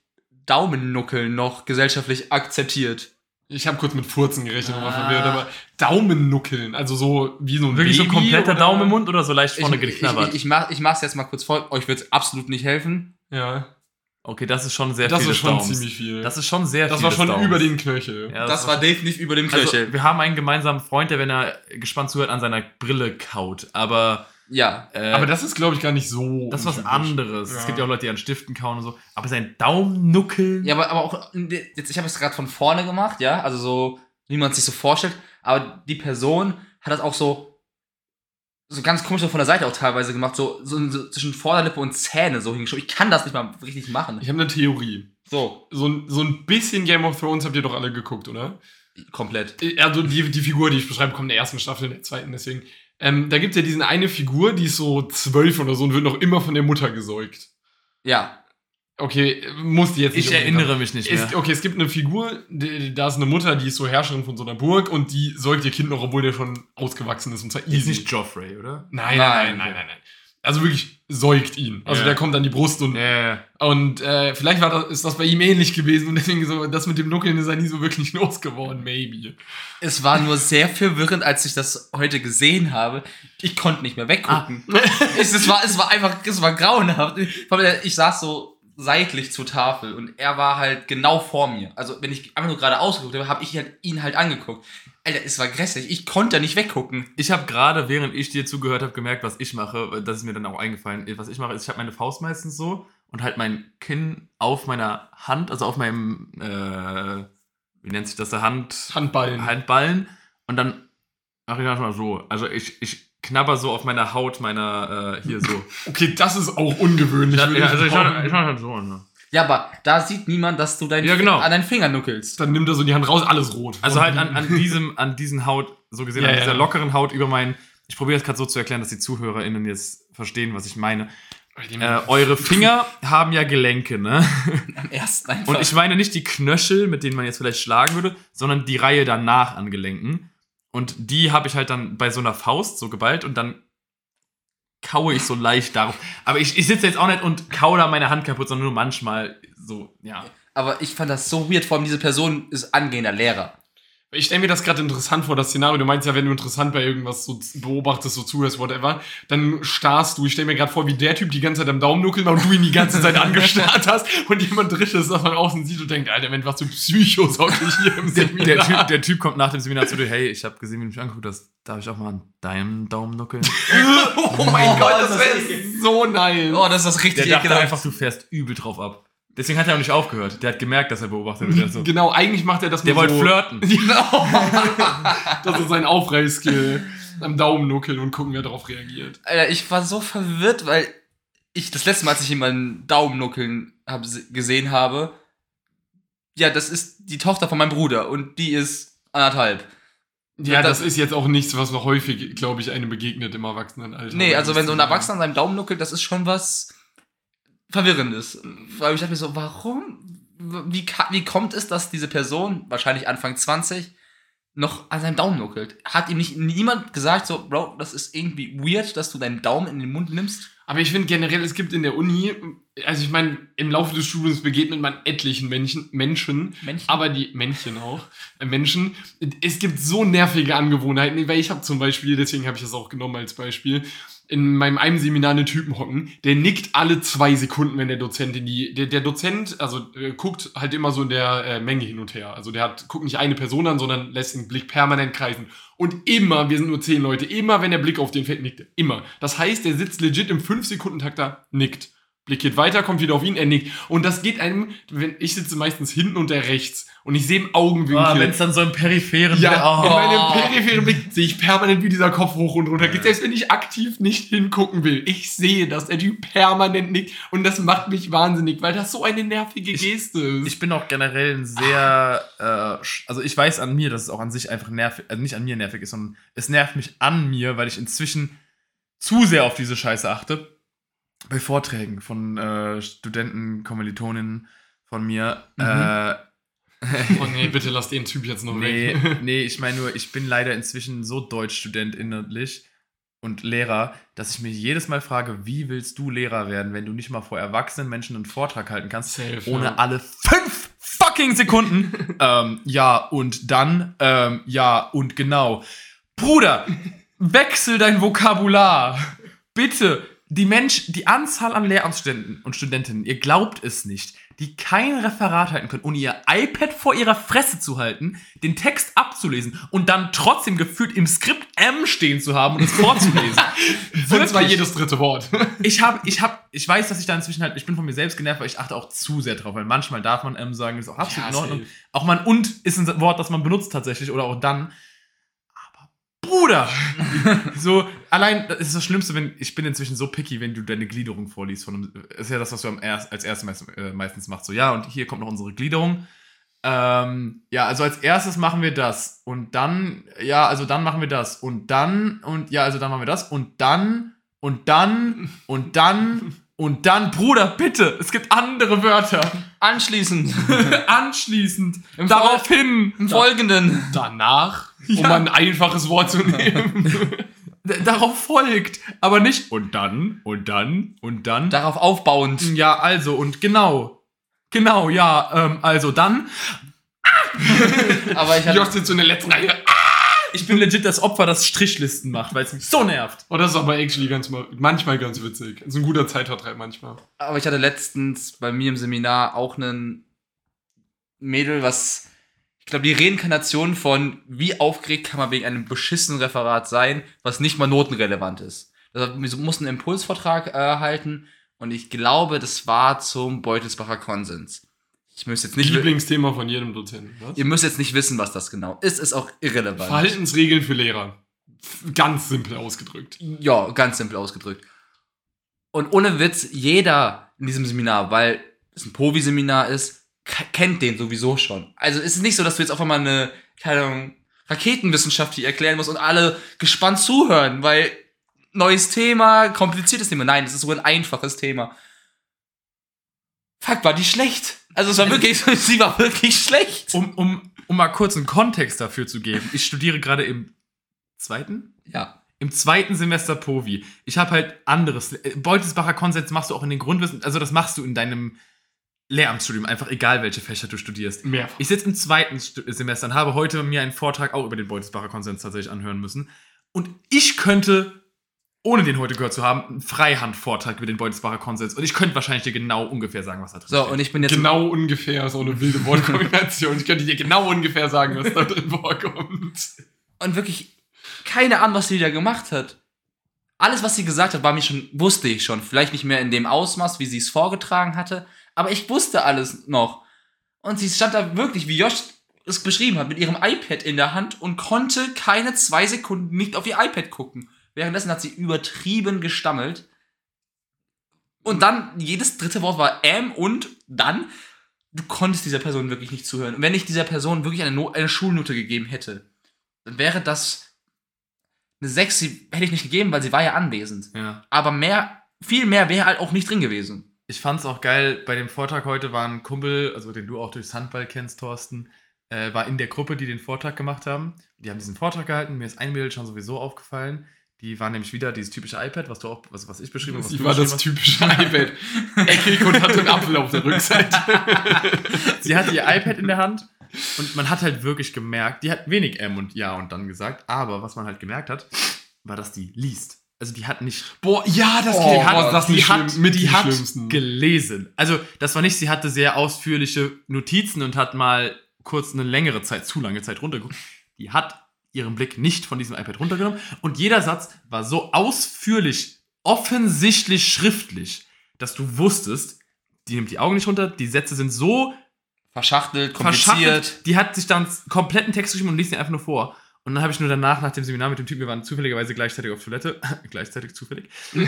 Daumennuckeln noch gesellschaftlich akzeptiert? Ich habe kurz mit Furzen gerechnet und war Ah. verwirrt, aber Daumennuckeln, also so wie so ein Wirklich so Baby kompletter oder? Daumen im Mund oder so leicht Ich, vorne ich, ich, geknabbert? ich, mach, ich mach's jetzt mal kurz vor, euch wird's absolut nicht helfen. Ja, okay, das ist schon sehr das viel ist des schon Daumens. ziemlich viel. Das ist schon sehr das viel war des schon Daumens. über den Knöchel. Ja, das war definitiv über dem Also, Knöchel. wir haben einen gemeinsamen Freund, der, wenn er gespannt zuhört, an seiner Brille kaut. Aber, ja. äh, Aber das ist, glaube ich, gar nicht so. das ist was anderes. Ja. Es gibt ja auch Leute, die an Stiften kauen und so. Aber sein Daumennuckeln. Ja, aber, aber auch, jetzt, ich habe es gerade von vorne gemacht, ja, also so, wie man es sich so vorstellt, aber die Person hat das auch so, so ganz komisch so von der Seite auch teilweise gemacht, so, so, so zwischen Vorderlippe und Zähne so hingeschoben. Ich kann das nicht mal richtig machen. Ich habe eine Theorie. So, So, so ein bisschen Game of Thrones habt ihr doch alle geguckt, oder? Komplett. Also die, die Figur, die ich beschreibe, kommt in der ersten Staffel, in der zweiten, deswegen. Ähm, da gibt es ja diese eine Figur, die ist so zwölf oder so und wird noch immer von der Mutter gesäugt. Ja, Okay, muss die jetzt nicht ich erinnere mich nicht mehr. Es, okay, es gibt eine Figur, die, da ist eine Mutter, die ist so Herrscherin von so einer Burg und die säugt ihr Kind noch, obwohl der schon ausgewachsen ist und zwar ist easy. nicht Joffrey, oder? Nein, nein, Nein. nein, nein, nein, nein. Also wirklich säugt ihn. Also Ja. der kommt an die Brust und, Ja, und äh, vielleicht war das, ist das bei ihm ähnlich gewesen und deswegen so, das mit dem Nuckeln ist er nie so wirklich losgeworden, maybe. Es war nur sehr verwirrend, als ich das heute gesehen habe. Ich konnte nicht mehr weggucken. es, es, war, es war einfach, es war grauenhaft. Ich saß so seitlich zur Tafel und er war halt genau vor mir. Also wenn ich einfach nur gerade ausgeguckt habe, habe ich halt, ihn halt angeguckt. Alter, es war grässlich. Ich konnte da nicht weggucken. Ich habe gerade, während ich dir zugehört habe, gemerkt, was ich mache. Das ist mir dann auch eingefallen. Was ich mache, ist, ich habe meine Faust meistens so und halt mein Kinn auf meiner Hand, also auf meinem, äh, wie nennt sich das, der Hand, Handballen. Handballen. Und dann mache ich manchmal so. Also ich, ich knabber so auf meiner Haut, meiner, äh, hier so. Okay, das ist auch ungewöhnlich. ja, würde also ich mache mach halt so. Ne? Ja, aber da sieht niemand, dass du dein Ja, genau. an deinen Finger nuckelst. Dann nimmt er so die Hand raus, alles rot. Also halt an, an diesem, an diesen Haut, so gesehen, Ja, an ja. dieser lockeren Haut über meinen. Ich probiere das gerade so zu erklären, dass die ZuhörerInnen jetzt verstehen, was ich meine. Äh, eure Finger haben ja Gelenke, ne? Am ersten einfach. Und ich meine nicht die Knöchel, mit denen man jetzt vielleicht schlagen würde, sondern die Reihe danach an Gelenken. Und die habe ich halt dann bei so einer Faust so geballt und dann kaue ich so leicht darauf. Aber ich, ich sitze jetzt auch nicht und kaue da meine Hand kaputt, sondern nur manchmal so, ja. aber ich fand das so weird. Vor allem diese Person ist angehender Lehrer. Ich stelle mir das gerade interessant vor, das Szenario. Du meinst ja, wenn du interessant bei irgendwas so beobachtest, so zuhörst, whatever, dann starrst du. Ich stelle mir gerade vor, wie der Typ die ganze Zeit am Daumen nuckeln war und du ihn die ganze Zeit angestarrt hast und jemand drittes das von außen sieht und denkt, Alter, wenn was für Psychos ich hier im Der, Seminar. der, typ, der Typ kommt nach dem Seminar zu dir, hey, ich habe gesehen, wie du mich angeguckt hast. Darf ich auch mal an deinem Daumen nuckeln? oh mein Gott, das wäre ist- so nice. Oh, das ist das richtig Der dachte einfach, du fährst übel drauf ab. Deswegen hat er auch nicht aufgehört. Der hat gemerkt, dass er beobachtet wird. Der, so, Genau, eigentlich macht er das der wollte so, flirten. Genau. das ist sein Aufreißskill. Am Daumen nuckeln und gucken, wer darauf reagiert. Alter, ich war so verwirrt, weil ich das letzte Mal, als ich jemanden Daumennuckeln hab, gesehen habe, ja, das ist die Tochter von meinem Bruder und die ist anderthalb. Ja, das- das ist jetzt auch nichts, was noch häufig, glaube ich, einem begegnet im Erwachsenenalter. Nee, also wenn so ein Erwachsener an seinem Daumen nuckelt, das ist schon was Verwirrendes. Weil ich dachte mir so, warum? Wie, wie kommt es, dass diese Person, wahrscheinlich Anfang 20, noch an seinem Daumen nuckelt? Hat ihm nicht niemand gesagt, so, Bro, das ist irgendwie weird, dass du deinen Daumen in den Mund nimmst? Aber ich finde generell, es gibt in der Uni, also ich meine, im Laufe des Studiums begegnet man etlichen Menschen, Menschen Männchen? aber die Männchen auch, äh, Menschen. Es gibt so nervige Angewohnheiten, weil ich habe zum Beispiel, deswegen habe ich das auch genommen als Beispiel, in meinem einem Seminar einen Typen hocken, der nickt alle zwei Sekunden, wenn der Dozent in die, der, der Dozent, also äh, guckt halt immer so in der äh, Menge hin und her. Also der hat, guckt nicht eine Person an, sondern lässt den Blick permanent kreisen. Und immer, wir sind nur zehn Leute, immer wenn der Blick auf den fällt, nickt er. Immer. Das heißt, der sitzt legit im 5-Sekunden-Takt da, nickt. Blick geht weiter, kommt wieder auf ihn, er nickt. Und das geht einem, wenn ich sitze meistens hinten und der rechts. Und ich sehe im Augenwinkel. Ah, wenn es dann so im peripheren Ja, oh. in meinem peripheren Blick sehe ich permanent, wie dieser Kopf hoch und runter geht, selbst wenn ich aktiv nicht hingucken will. Ich sehe, dass der Typ permanent nickt und das macht mich wahnsinnig, weil das so eine nervige Geste ist. Ich bin auch generell ein sehr, äh, also ich weiß an mir, dass es auch an sich einfach nervig, also nicht an mir nervig ist, sondern es nervt mich an mir, weil ich inzwischen zu sehr auf diese Scheiße achte. Bei Vorträgen von äh, Studenten, Kommilitoninnen von mir. Mhm. Äh, oh nee, bitte lass den Typ jetzt noch nee, weg. nee, ich meine nur, ich bin leider inzwischen so Deutschstudent innerlich und Lehrer, dass ich mir jedes Mal frage, wie willst du Lehrer werden, wenn du nicht mal vor erwachsenen Menschen einen Vortrag halten kannst, Safe, ohne ja. alle fünf fucking Sekunden. ähm, ja, und dann, ähm, ja, und genau. Bruder, wechsel dein Vokabular. Bitte. Die Mensch, die Anzahl an Lehramtsstudenten und Studentinnen, ihr glaubt es nicht, die kein Referat halten können, ohne ihr iPad vor ihrer Fresse zu halten, den Text abzulesen und dann trotzdem gefühlt im Skript M stehen zu haben und es vorzulesen. Und zwar Wirklich. jedes dritte Wort. Ich habe, ich habe, ich weiß, dass ich da inzwischen halt, ich bin von mir selbst genervt, weil ich achte auch zu sehr drauf, weil manchmal darf man M sagen, ist auch absolut Ja, in Ordnung. safe. Auch man und ist ein Wort, das man benutzt tatsächlich oder auch dann. Bruder, so allein das ist das Schlimmste, wenn ich bin inzwischen so picky, wenn du deine Gliederung vorliest. Von einem, ist ja das, was du am erst, als erstes meist, äh, meistens machst. So ja und hier kommt noch unsere Gliederung. Ähm, ja, also als erstes machen wir das und dann, ja, also dann machen wir das und dann und ja, also dann machen wir das und dann und dann und dann und dann, Bruder, bitte, es gibt andere Wörter. Anschließend, Anschließend, Im daraufhin. im Folgenden. Danach, um Ja. mal ein einfaches Wort zu nehmen. Darauf folgt, aber nicht und dann und dann und dann. Darauf aufbauend. Ja, also und genau. Genau, ja, ähm, also dann. Aber ich hatte, Josh sitzt so in der letzten Reihe. Ich bin legit das Opfer, das Strichlisten macht, weil es mich so nervt. Oh, das ist aber actually ganz mal, manchmal ganz witzig. Das ist ein guter Zeitvertreib manchmal. aber ich hatte letztens bei mir im Seminar auch einen Mädel, was, ich glaube, die Reinkarnation von wie aufgeregt kann man wegen einem beschissenen Referat sein, was nicht mal notenrelevant ist. Also, wir mussten einen Impulsvortrag äh, halten und ich glaube, das war zum Beutelsbacher Konsens. Ich müsste jetzt nicht, Lieblingsthema von jedem Dozenten. Was? ihr müsst jetzt nicht wissen, was das genau ist, ist auch irrelevant. Verhaltensregeln für Lehrer. Ganz simpel ausgedrückt. Ja, ganz simpel ausgedrückt. Und ohne Witz, jeder in diesem Seminar, weil es ein Povi-Seminar ist, kennt den sowieso schon. Also es ist nicht so, dass du jetzt auf einmal eine, keine Ahnung, Raketenwissenschaft hier erklären musst und alle gespannt zuhören, weil neues Thema, kompliziertes Thema. Nein, es ist so ein einfaches Thema. Fuck, war die schlecht. Also es war wirklich, sie war wirklich schlecht. Um, um, um mal kurz einen Kontext dafür zu geben. Ich studiere gerade im zweiten? Ja. Im zweiten Semester Povi. Ich habe halt anderes. äh, Beutelsbacher Konsens machst du auch in den Grundwissen, also das machst du in deinem Lehramtsstudium, einfach egal welche Fächer du studierst. Mehrfach. Ich sitze im zweiten Stu- Semester und habe heute mir einen Vortrag auch über den Beutelsbacher Konsens tatsächlich anhören müssen. Und ich könnte, ohne den heute gehört zu haben, einen Freihand-Vortrag über den Beutelsbacher Konsens. Und ich könnte wahrscheinlich dir genau ungefähr sagen, was da drin So, steht. und ich bin jetzt Genau ungefähr so eine wilde Wortkombination. Ich könnte dir genau ungefähr sagen, was da drin vorkommt. und wirklich keine Ahnung, was sie da gemacht hat. Alles, was sie gesagt hat, war mir schon, wusste ich schon. Vielleicht nicht mehr in dem Ausmaß, wie sie es vorgetragen hatte, aber ich wusste alles noch. Und sie stand da wirklich, wie Josh es beschrieben hat, mit ihrem iPad in der Hand und konnte keine zwei Sekunden nicht auf ihr iPad gucken. Währenddessen hat sie übertrieben gestammelt. Und dann, jedes dritte Wort war ähm und dann, du konntest dieser Person wirklich nicht zuhören. Und wenn ich dieser Person wirklich eine, no eine Schulnote gegeben hätte, dann wäre das eine 6, sie hätte ich nicht gegeben, weil sie war ja anwesend. Ja. Aber mehr, viel mehr wäre halt auch nicht drin gewesen. Ich fand's auch geil, bei dem Vortrag heute war ein Kumpel, also den du auch durchs Handball kennst, Thorsten, äh, war in der Gruppe, die den Vortrag gemacht haben. Die haben diesen Vortrag gehalten, mir ist ein Bild schon sowieso aufgefallen. Die waren nämlich wieder dieses typische iPad, was du auch, was, was ich beschrieben habe. was Sie war das typische iPad. Eckig und hatte einen Apfel auf der Rückseite. Sie hatte ihr iPad in der Hand und man hat halt wirklich gemerkt, die hat wenig M und Ja und dann gesagt, aber was man halt gemerkt hat, war, dass die liest. Also die hat nicht Boah, ja, das Oh, hat- das ist die hat. Mit die die hat gelesen. Also, das war nicht, sie hatte sehr ausführliche Notizen und hat mal kurz eine längere Zeit, zu lange Zeit runtergeguckt. Die hat ihren Blick nicht von diesem iPad runtergenommen und jeder Satz war so ausführlich, offensichtlich schriftlich, dass du wusstest, die nimmt die Augen nicht runter, die Sätze sind so Verschachtelt, kompliziert. verschachtelt, die hat sich dann einen kompletten Text geschrieben und liest ihn einfach nur vor. Und dann habe ich nur danach, nach dem Seminar mit dem Typen, wir waren zufälligerweise gleichzeitig auf Toilette, gleichzeitig zufällig. ähm,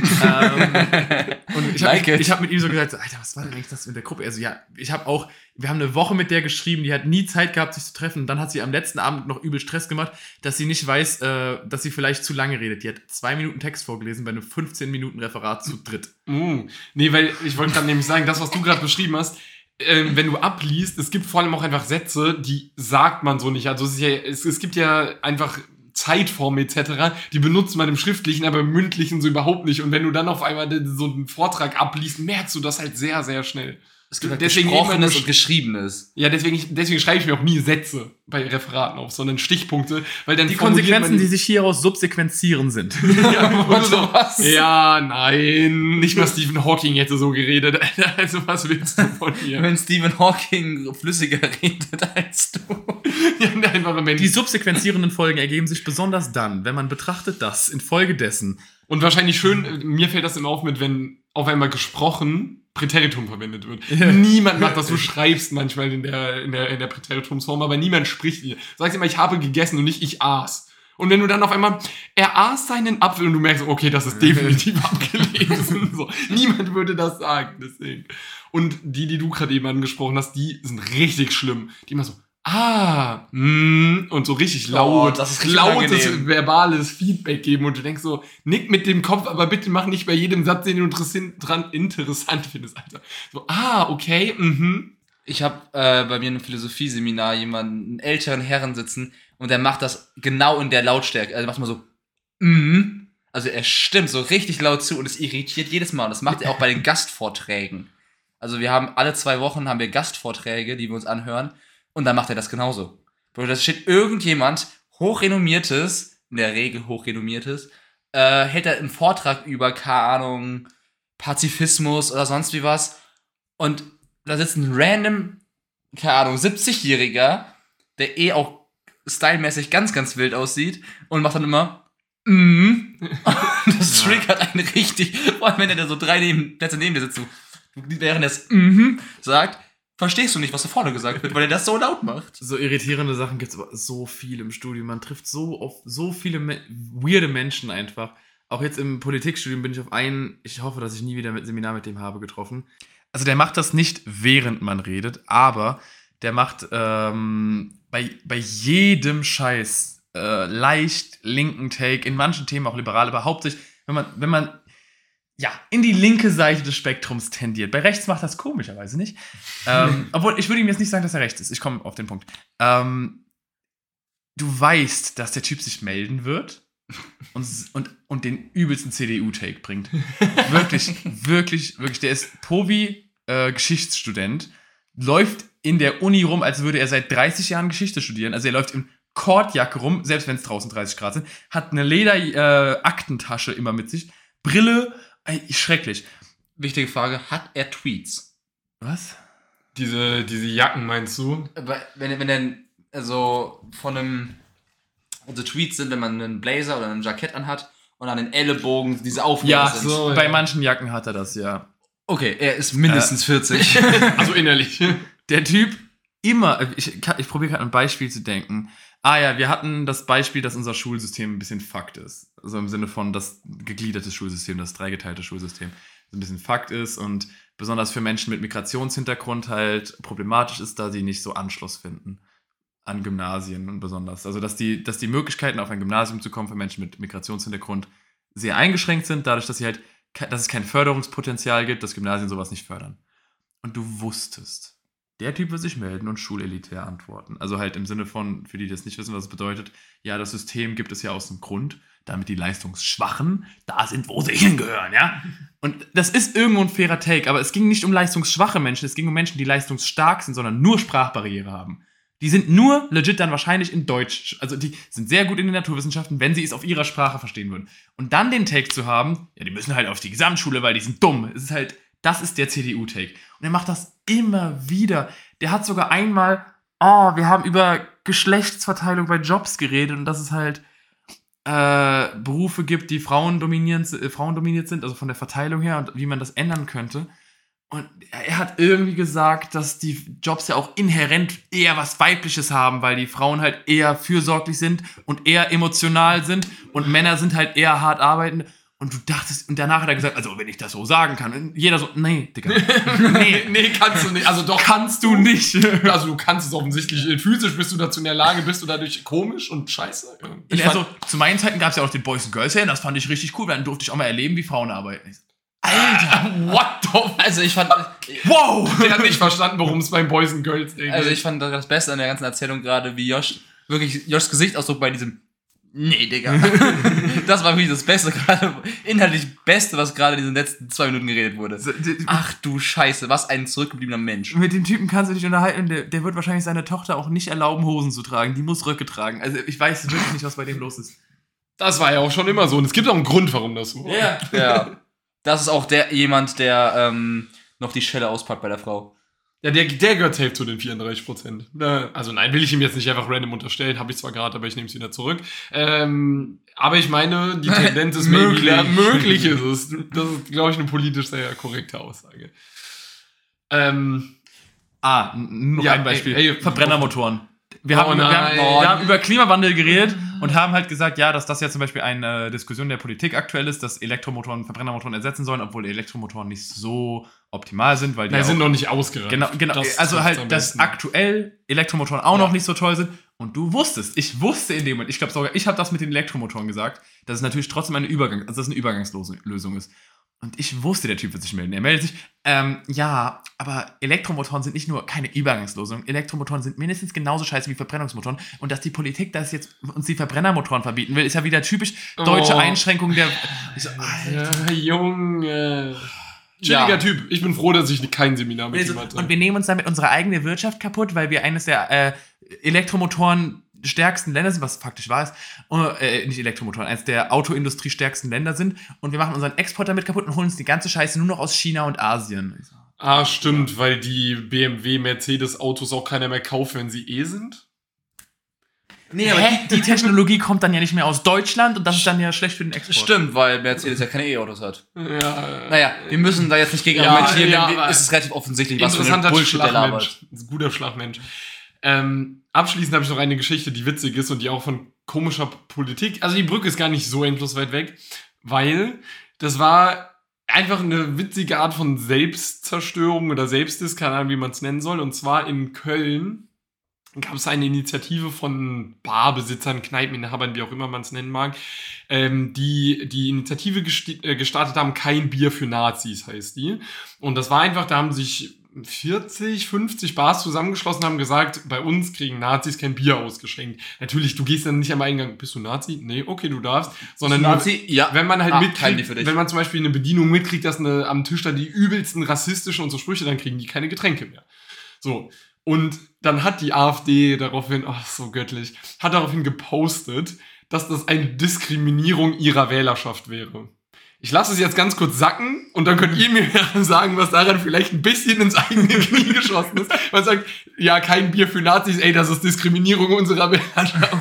und ich habe Like it. ich hab mit ihm so gesagt, Alter, was war denn eigentlich das mit der Gruppe? Also ja, ich habe auch, wir haben eine Woche mit der geschrieben, die hat nie Zeit gehabt, sich zu treffen. Und dann hat sie am letzten Abend noch übel Stress gemacht, dass sie nicht weiß, äh, dass sie vielleicht zu lange redet. Die hat zwei Minuten Text vorgelesen bei einem 15 Minuten Referat zu dritt. Mm. Nee, weil ich wollte gerade nämlich sagen, das, was du gerade beschrieben hast, ähm, wenn du abliest, es gibt vor allem auch einfach Sätze, die sagt man so nicht. Also es, ja, es, es gibt ja einfach Zeitformen etc., die benutzt man im Schriftlichen, aber im Mündlichen so überhaupt nicht. Und wenn du dann auf einmal so einen Vortrag abliest, merkst du das halt sehr, sehr schnell. Es gibt halt Deswegen Gesprochenes und Geschriebenes. Ja, deswegen, deswegen schreibe ich mir auch nie Sätze bei Referaten auf, sondern Stichpunkte, weil dann Die Konsequenzen, die sich hieraus subsequenzieren sind. ja, so. was? ja, nein, nicht mal Stephen Hawking hätte so geredet. Also was willst du von mir? Wenn Stephen Hawking flüssiger redet als du. Ja, einfach ein Mensch. Die subsequenzierenden Folgen ergeben sich besonders dann, wenn man betrachtet, dass infolgedessen Und wahrscheinlich schön, mir fällt das immer auf mit, wenn auf einmal gesprochen Präteritum verwendet wird. Niemand macht das, du schreibst manchmal in der, in der, in der Präteritumsform, aber niemand spricht hier. Sagst immer, ich habe gegessen und nicht ich aß. Und wenn du dann auf einmal, er aß seinen Apfel und du merkst, okay, das ist definitiv abgelesen. So. Niemand würde das sagen, deswegen. Und die, die du gerade eben angesprochen hast, die sind richtig schlimm. Die immer so, ah, mm, und so richtig laut, Oh, das ist richtig lautes unangenehm. verbales Feedback geben und du denkst so, nick mit dem Kopf, aber bitte mach nicht bei jedem Satz, den du dran interessant findest, Alter. So, ah, okay, mhm. Ich habe äh, bei mir in einem Philosophieseminar jemanden, einen älteren Herren sitzen und der macht das genau in der Lautstärke. Also macht mal so, mhm. Also er stimmt so richtig laut zu und es irritiert jedes Mal. Und das macht er auch bei den Gastvorträgen. Also wir haben alle zwei Wochen haben wir Gastvorträge, die wir uns anhören. Und dann macht er das genauso. Bro, da steht irgendjemand, hochrenommiertes, in der Regel hochrenommiertes, äh, hält er einen Vortrag über, keine Ahnung, Pazifismus oder sonst wie was. Und da sitzt ein random, keine Ahnung, 70-Jähriger, der eh auch stylmäßig ganz, ganz wild aussieht und macht dann immer mm. Das triggert einen richtig, vor allem wenn er da so drei neben, Plätze neben dir sitzt, so, während er es mm sagt, verstehst du nicht, was da vorne gesagt wird, weil er das so laut macht. So irritierende Sachen gibt es aber so viel im Studium. Man trifft so auf so viele Me weirde Menschen einfach. Auch jetzt im Politikstudium bin ich auf einen, ich hoffe, dass ich nie wieder ein Seminar mit dem habe, getroffen. Also der macht das nicht, während man redet, aber der macht ähm, bei, bei jedem Scheiß äh, leicht linken Take, in manchen Themen auch liberal, aber hauptsächlich, wenn man, wenn man ja, in die linke Seite des Spektrums tendiert. Bei rechts macht das komischerweise nicht. ähm, obwohl, ich würde ihm jetzt nicht sagen, dass er rechts ist. Ich komme auf den Punkt. Ähm, du weißt, dass der Typ sich melden wird und, und, und den übelsten CDU-Take bringt. wirklich, wirklich, wirklich. Der ist Povi, äh, Geschichtsstudent, läuft in der Uni rum, als würde er seit 30 Jahren Geschichte studieren. Also er läuft in Kordjacke rum, selbst wenn es draußen 30 Grad sind, hat eine Leder-Aktentasche äh, immer mit sich, Brille, schrecklich. Wichtige Frage, hat er Tweets? Was? Diese, diese Jacken meinst du? Wenn, wenn er also von einem, also Tweets sind, wenn man einen Blazer oder ein Jackett anhat und an den Ellenbogen diese Aufnahmen Ja, sind. so, bei ja. manchen Jacken hat er das, ja. Okay, er ist mindestens 40. Also innerlich. Der Typ immer, ich, kann- ich probiere gerade ein Beispiel zu denken. Ah ja, wir hatten das Beispiel, dass unser Schulsystem ein bisschen Fakt ist. Also im Sinne von das gegliederte Schulsystem, das dreigeteilte Schulsystem. Ein bisschen Fakt ist und besonders für Menschen mit Migrationshintergrund halt problematisch ist, da sie nicht so Anschluss finden an Gymnasien und besonders. Also dass die, dass die Möglichkeiten auf ein Gymnasium zu kommen für Menschen mit Migrationshintergrund sehr eingeschränkt sind, dadurch, dass sie halt, dass es kein Förderungspotenzial gibt, dass Gymnasien sowas nicht fördern. Und du wusstest, der Typ wird sich melden und schulelitär antworten. Also halt im Sinne von, für die, die das nicht wissen, was es bedeutet, ja, das System gibt es ja aus dem Grund, damit die Leistungsschwachen da sind, wo sie hingehören, ja. Und das ist irgendwo ein fairer Take, aber es ging nicht um leistungsschwache Menschen, es ging um Menschen, die leistungsstark sind, sondern nur Sprachbarriere haben. Die sind nur legit dann wahrscheinlich in Deutsch, also die sind sehr gut in den Naturwissenschaften, wenn sie es auf ihrer Sprache verstehen würden. Und dann den Take zu haben, ja, die müssen halt auf die Gesamtschule, weil die sind dumm. Es ist halt, das ist der CDU-Take. Und er macht das immer wieder. Der hat sogar einmal, oh, wir haben über Geschlechtsverteilung bei Jobs geredet und dass es halt äh, Berufe gibt, die Frauen dominiert, äh, Frauen sind, also von der Verteilung her und wie man das ändern könnte. Und er hat irgendwie gesagt, dass die Jobs ja auch inhärent eher was Weibliches haben, weil die Frauen halt eher fürsorglich sind und eher emotional sind und Männer sind halt eher hart arbeitend. Und du dachtest, und danach hat er gesagt, also wenn ich das so sagen kann, und jeder so, nee, Digga, nee, nee, kannst du nicht. Also doch. kannst du nicht. Also du kannst es offensichtlich. Physisch bist du dazu in der Lage, bist du dadurch komisch und scheiße. Ich also, zu meinen Zeiten gab es ja auch den Boys and Girls und das fand ich richtig cool, weil dann durfte ich auch mal erleben, wie Frauen arbeiten. Alter, What the Also ich fand, wow! Der hat nicht verstanden, worum es beim Boys and Girls also geht. ich fand das Beste an der ganzen Erzählung gerade, wie Josh, wirklich Joshs Gesichtsausdruck bei diesem Nee, Digga. das war wirklich das Beste gerade, inhaltlich Beste, was gerade in den letzten zwei Minuten geredet wurde. Ach du Scheiße, was ein zurückgebliebener Mensch. Mit dem Typen kannst du dich unterhalten, der, der wird wahrscheinlich seiner Tochter auch nicht erlauben, Hosen zu tragen. Die muss Röcke tragen. Also ich weiß wirklich nicht, was bei dem los ist. Das war ja auch schon immer so. Und es gibt auch einen Grund, warum das so war. Ja. Ja. Das ist auch der jemand, der ähm, noch die Schelle auspackt bei der Frau. Ja, der, der gehört safe zu den 34 Prozent. Also nein, will ich ihm jetzt nicht einfach random unterstellen. Habe ich zwar gerade, aber ich nehme es wieder zurück. Ähm, aber ich meine, die Tendenz ist Möglich. da- möglich ist es. Das ist, glaube ich, eine politisch sehr korrekte Aussage. Ähm, Ah, noch Ja, ein Beispiel. ey, ey, Verbrennermotoren. Wir, Oh haben, wir, haben, nein. wir haben über Klimawandel geredet und haben halt gesagt, ja, dass das ja zum Beispiel eine Diskussion der Politik aktuell ist, dass Elektromotoren Verbrennermotoren ersetzen sollen, obwohl Elektromotoren nicht so optimal sind, weil die auch- sind noch nicht ausgereift. Genau, genau. Das also halt, dass aktuell Elektromotoren auch Ja. noch nicht so toll sind. Und du wusstest, ich wusste in dem Moment, ich glaube sogar, ich habe das mit den Elektromotoren gesagt, dass es natürlich trotzdem eine Übergang, also dass es eine Übergangslösung ist. Und ich wusste, der Typ wird sich melden. Er meldet sich, ähm, ja, aber Elektromotoren sind nicht nur keine Übergangslösung. Elektromotoren sind mindestens genauso scheiße wie Verbrennungsmotoren. Und dass die Politik das jetzt uns die Verbrennermotoren verbieten will, ist ja wieder typisch deutsche Oh. Einschränkung der. Ich so, Alter. Junge. Chilliger Ja. Typ. Ich bin froh, dass ich kein Seminar mit Also, ihm hatte. und wir nehmen uns damit unsere eigene Wirtschaft kaputt, weil wir eines der äh, Elektromotoren stärksten Länder sind, was faktisch wahr ist, äh, nicht Elektromotoren, eines der Autoindustrie stärksten Länder sind und wir machen unseren Export damit kaputt und holen uns die ganze Scheiße nur noch aus China und Asien. Ah, stimmt, weil die BMW, Mercedes-Autos auch keiner mehr kauft, wenn sie eh sind. Nee, Hä? Die Technologie kommt dann ja nicht mehr aus Deutschland und das ist dann ja schlecht für den Export. Stimmt, weil Mercedes ja keine E-Autos hat. Ja, Naja, wir müssen da jetzt nicht gegen Ja, argumentieren, ja, denn aber- es ist relativ offensichtlich, was für interessanter Bullshit der labert. Ein guter Schlagmensch. Ähm, abschließend habe ich noch eine Geschichte, die witzig ist und die auch von komischer Politik. Also die Brücke ist gar nicht so endlos weit weg, weil das war einfach eine witzige Art von Selbstzerstörung oder Selbstdiss, keine Ahnung, wie man es nennen soll. Und zwar in Köln gab es eine Initiative von Barbesitzern, Kneipeninhabern, wie auch immer man es nennen mag, ähm, die die Initiative äh, gestartet haben, kein Bier für Nazis heißt die. Und das war einfach, da haben sich 40, 50 Bars zusammengeschlossen, haben gesagt, bei uns kriegen Nazis kein Bier ausgeschenkt. Natürlich, du gehst dann nicht am Eingang, bist du Nazi? Nee, okay, du darfst. Sondern nur, Nazi? Ja. wenn man halt Ah, mitkriegt, wenn man zum Beispiel eine Bedienung mitkriegt, dass eine, am Tisch da die übelsten rassistischen und so Sprüche, dann kriegen die keine Getränke mehr. So. Und dann hat die AfD daraufhin, ach, so göttlich, hat daraufhin gepostet, dass das eine Diskriminierung ihrer Wählerschaft wäre. Ich lasse es jetzt ganz kurz sacken und dann könnt ihr mir sagen, was daran vielleicht ein bisschen ins eigene Knie geschossen ist. Man sagt, ja, kein Bier für Nazis, ey, das ist Diskriminierung unserer Wählerschaft.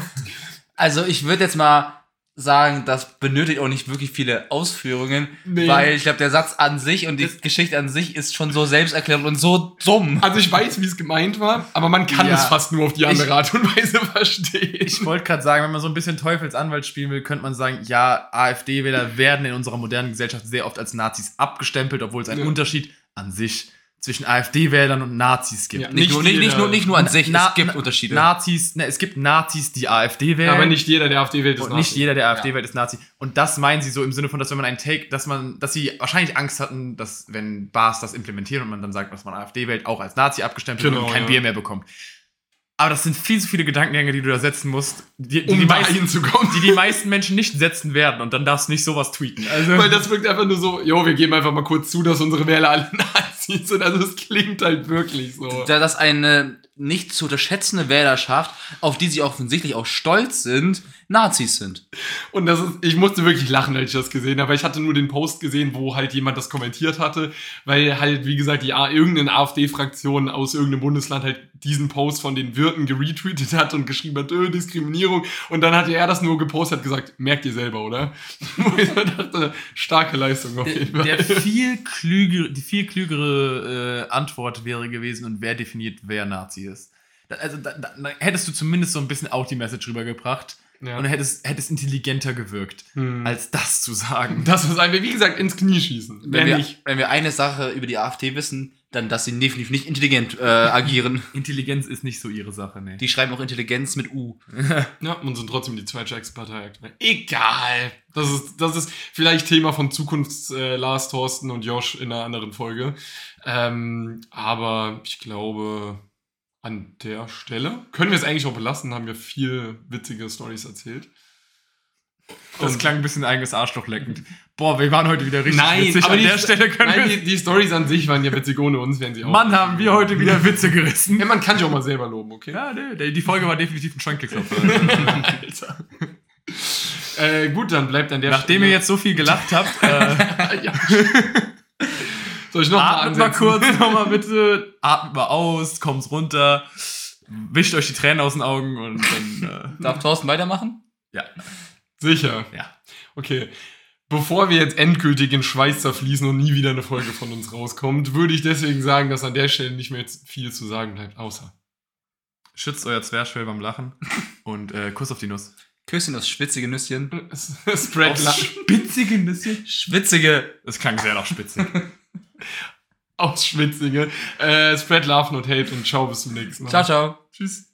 Also ich würde jetzt mal sagen, das benötigt auch nicht wirklich viele Ausführungen, Nee. weil ich glaube, der Satz an sich und die Geschichte an sich ist schon so selbsterklärend und so dumm. Also ich weiß, wie es gemeint war, aber man kann Ja. es fast nur auf die andere Art und Weise verstehen. Ich wollte gerade sagen, wenn man so ein bisschen Teufelsanwalt spielen will, könnte man sagen, ja, AfD-Wähler werden in unserer modernen Gesellschaft sehr oft als Nazis abgestempelt, obwohl es einen Ja. Unterschied an sich zwischen AfD-Wählern und Nazis gibt. Ja. Nicht, Nicht nur, nicht, nicht, nur, nicht nur an sich, Na- es gibt na- Unterschiede. Nazis, ne, es gibt Nazis, die AfD wählen. aber nicht jeder, der AfD wählt, ist und nicht Nazi. jeder, der AfD wählt, ist Nazi. Und das meinen sie so im Sinne von, dass wenn man einen Take, dass man, dass sie wahrscheinlich Angst hatten, dass wenn Bars das implementieren und man dann sagt, dass man AfD wählt, auch als Nazi abgestempelt wird Genau, und kein ja. Bier mehr bekommt. Aber das sind viel zu viele Gedankengänge, die du da setzen musst, die, die, um die, meisten, die die meisten Menschen nicht setzen werden. Und dann darfst du nicht sowas tweeten. Also, Weil das wirkt einfach nur so, jo, wir geben einfach mal kurz zu, dass unsere Wähler alle Nazis sind. Also es klingt halt wirklich so. da das eine nicht zu unterschätzende Wählerschaft, auf die sie offensichtlich auch stolz sind, Nazis sind. Und das ist, ich musste wirklich lachen, als ich das gesehen habe, weil ich hatte nur den Post gesehen, wo halt jemand das kommentiert hatte, weil halt, wie gesagt, die irgendeine AfD-Fraktion aus irgendeinem Bundesland halt diesen Post von den Wirten geretweetet hat und geschrieben hat, öh, Diskriminierung. Und dann hatte er das nur gepostet, hat gesagt, merkt ihr selber, oder? Wo ich dachte, starke Leistung auf jeden Fall. der viel klügere, die viel klügere äh, Antwort wäre gewesen, und wer definiert, wer Nazi ist. Da, also da, da, da hättest du zumindest so ein bisschen auch die Message rübergebracht Ja. und hättest, hättest intelligenter gewirkt, Hm. als das zu sagen. Das ist einfach, wie gesagt, ins Knie schießen. Wenn Wer wir, nicht. wenn wir eine Sache über die AfD wissen, dann, dass sie definitiv nicht intelligent äh, agieren. Intelligenz ist nicht so ihre Sache, ne. Die schreiben auch Intelligenz mit U. Ja, und sind trotzdem die zweitstärkste Partei aktuell. Egal. Das ist, das ist vielleicht Thema von Zukunfts äh, Lars, Thorsten und Josh in einer anderen Folge. Ähm, aber ich glaube, an der Stelle können wir es eigentlich auch belassen, haben wir viel witzige Stories erzählt. Das Und- klang ein bisschen eigenes Arschloch leckend. Boah, wir waren heute wieder richtig Nein, witzig. aber An die, der Stelle können nein, wir... die, die Stories an sich waren ja witzig, ohne uns wären sie auch. Mann, haben wir heute wieder Witze gerissen. Ja, man kann sich auch mal selber loben, okay? Ja, ne, die Folge war definitiv ein Schrankelklopfer. Alter. äh, gut, dann bleibt an der Nachdem ihr jetzt so viel gelacht habt, äh, ja. Soll ich noch mal atmet mal ansetzen? kurz nochmal bitte, atmet mal aus, kommt runter, wischt euch die Tränen aus den Augen und dann, Darf Thorsten weitermachen? äh, ja, Sicher. ja. Okay. Bevor wir jetzt endgültig in Schweiß zerfließen und nie wieder eine Folge von uns rauskommt, würde ich deswegen sagen, dass an der Stelle nicht mehr jetzt viel zu sagen bleibt, außer. Schützt euer Zwerchfell beim Lachen und äh, Kuss auf die Nuss. Küsschen aufs schwitzige Nüsschen. Spread Aufs spitzige Nüsschen? Schwitzige. Das klang sehr nach Spitze. aufs Schwitzige. Äh, spread Love, not Hate und ciao, bis zum nächsten Mal. Ciao, ciao. Tschüss.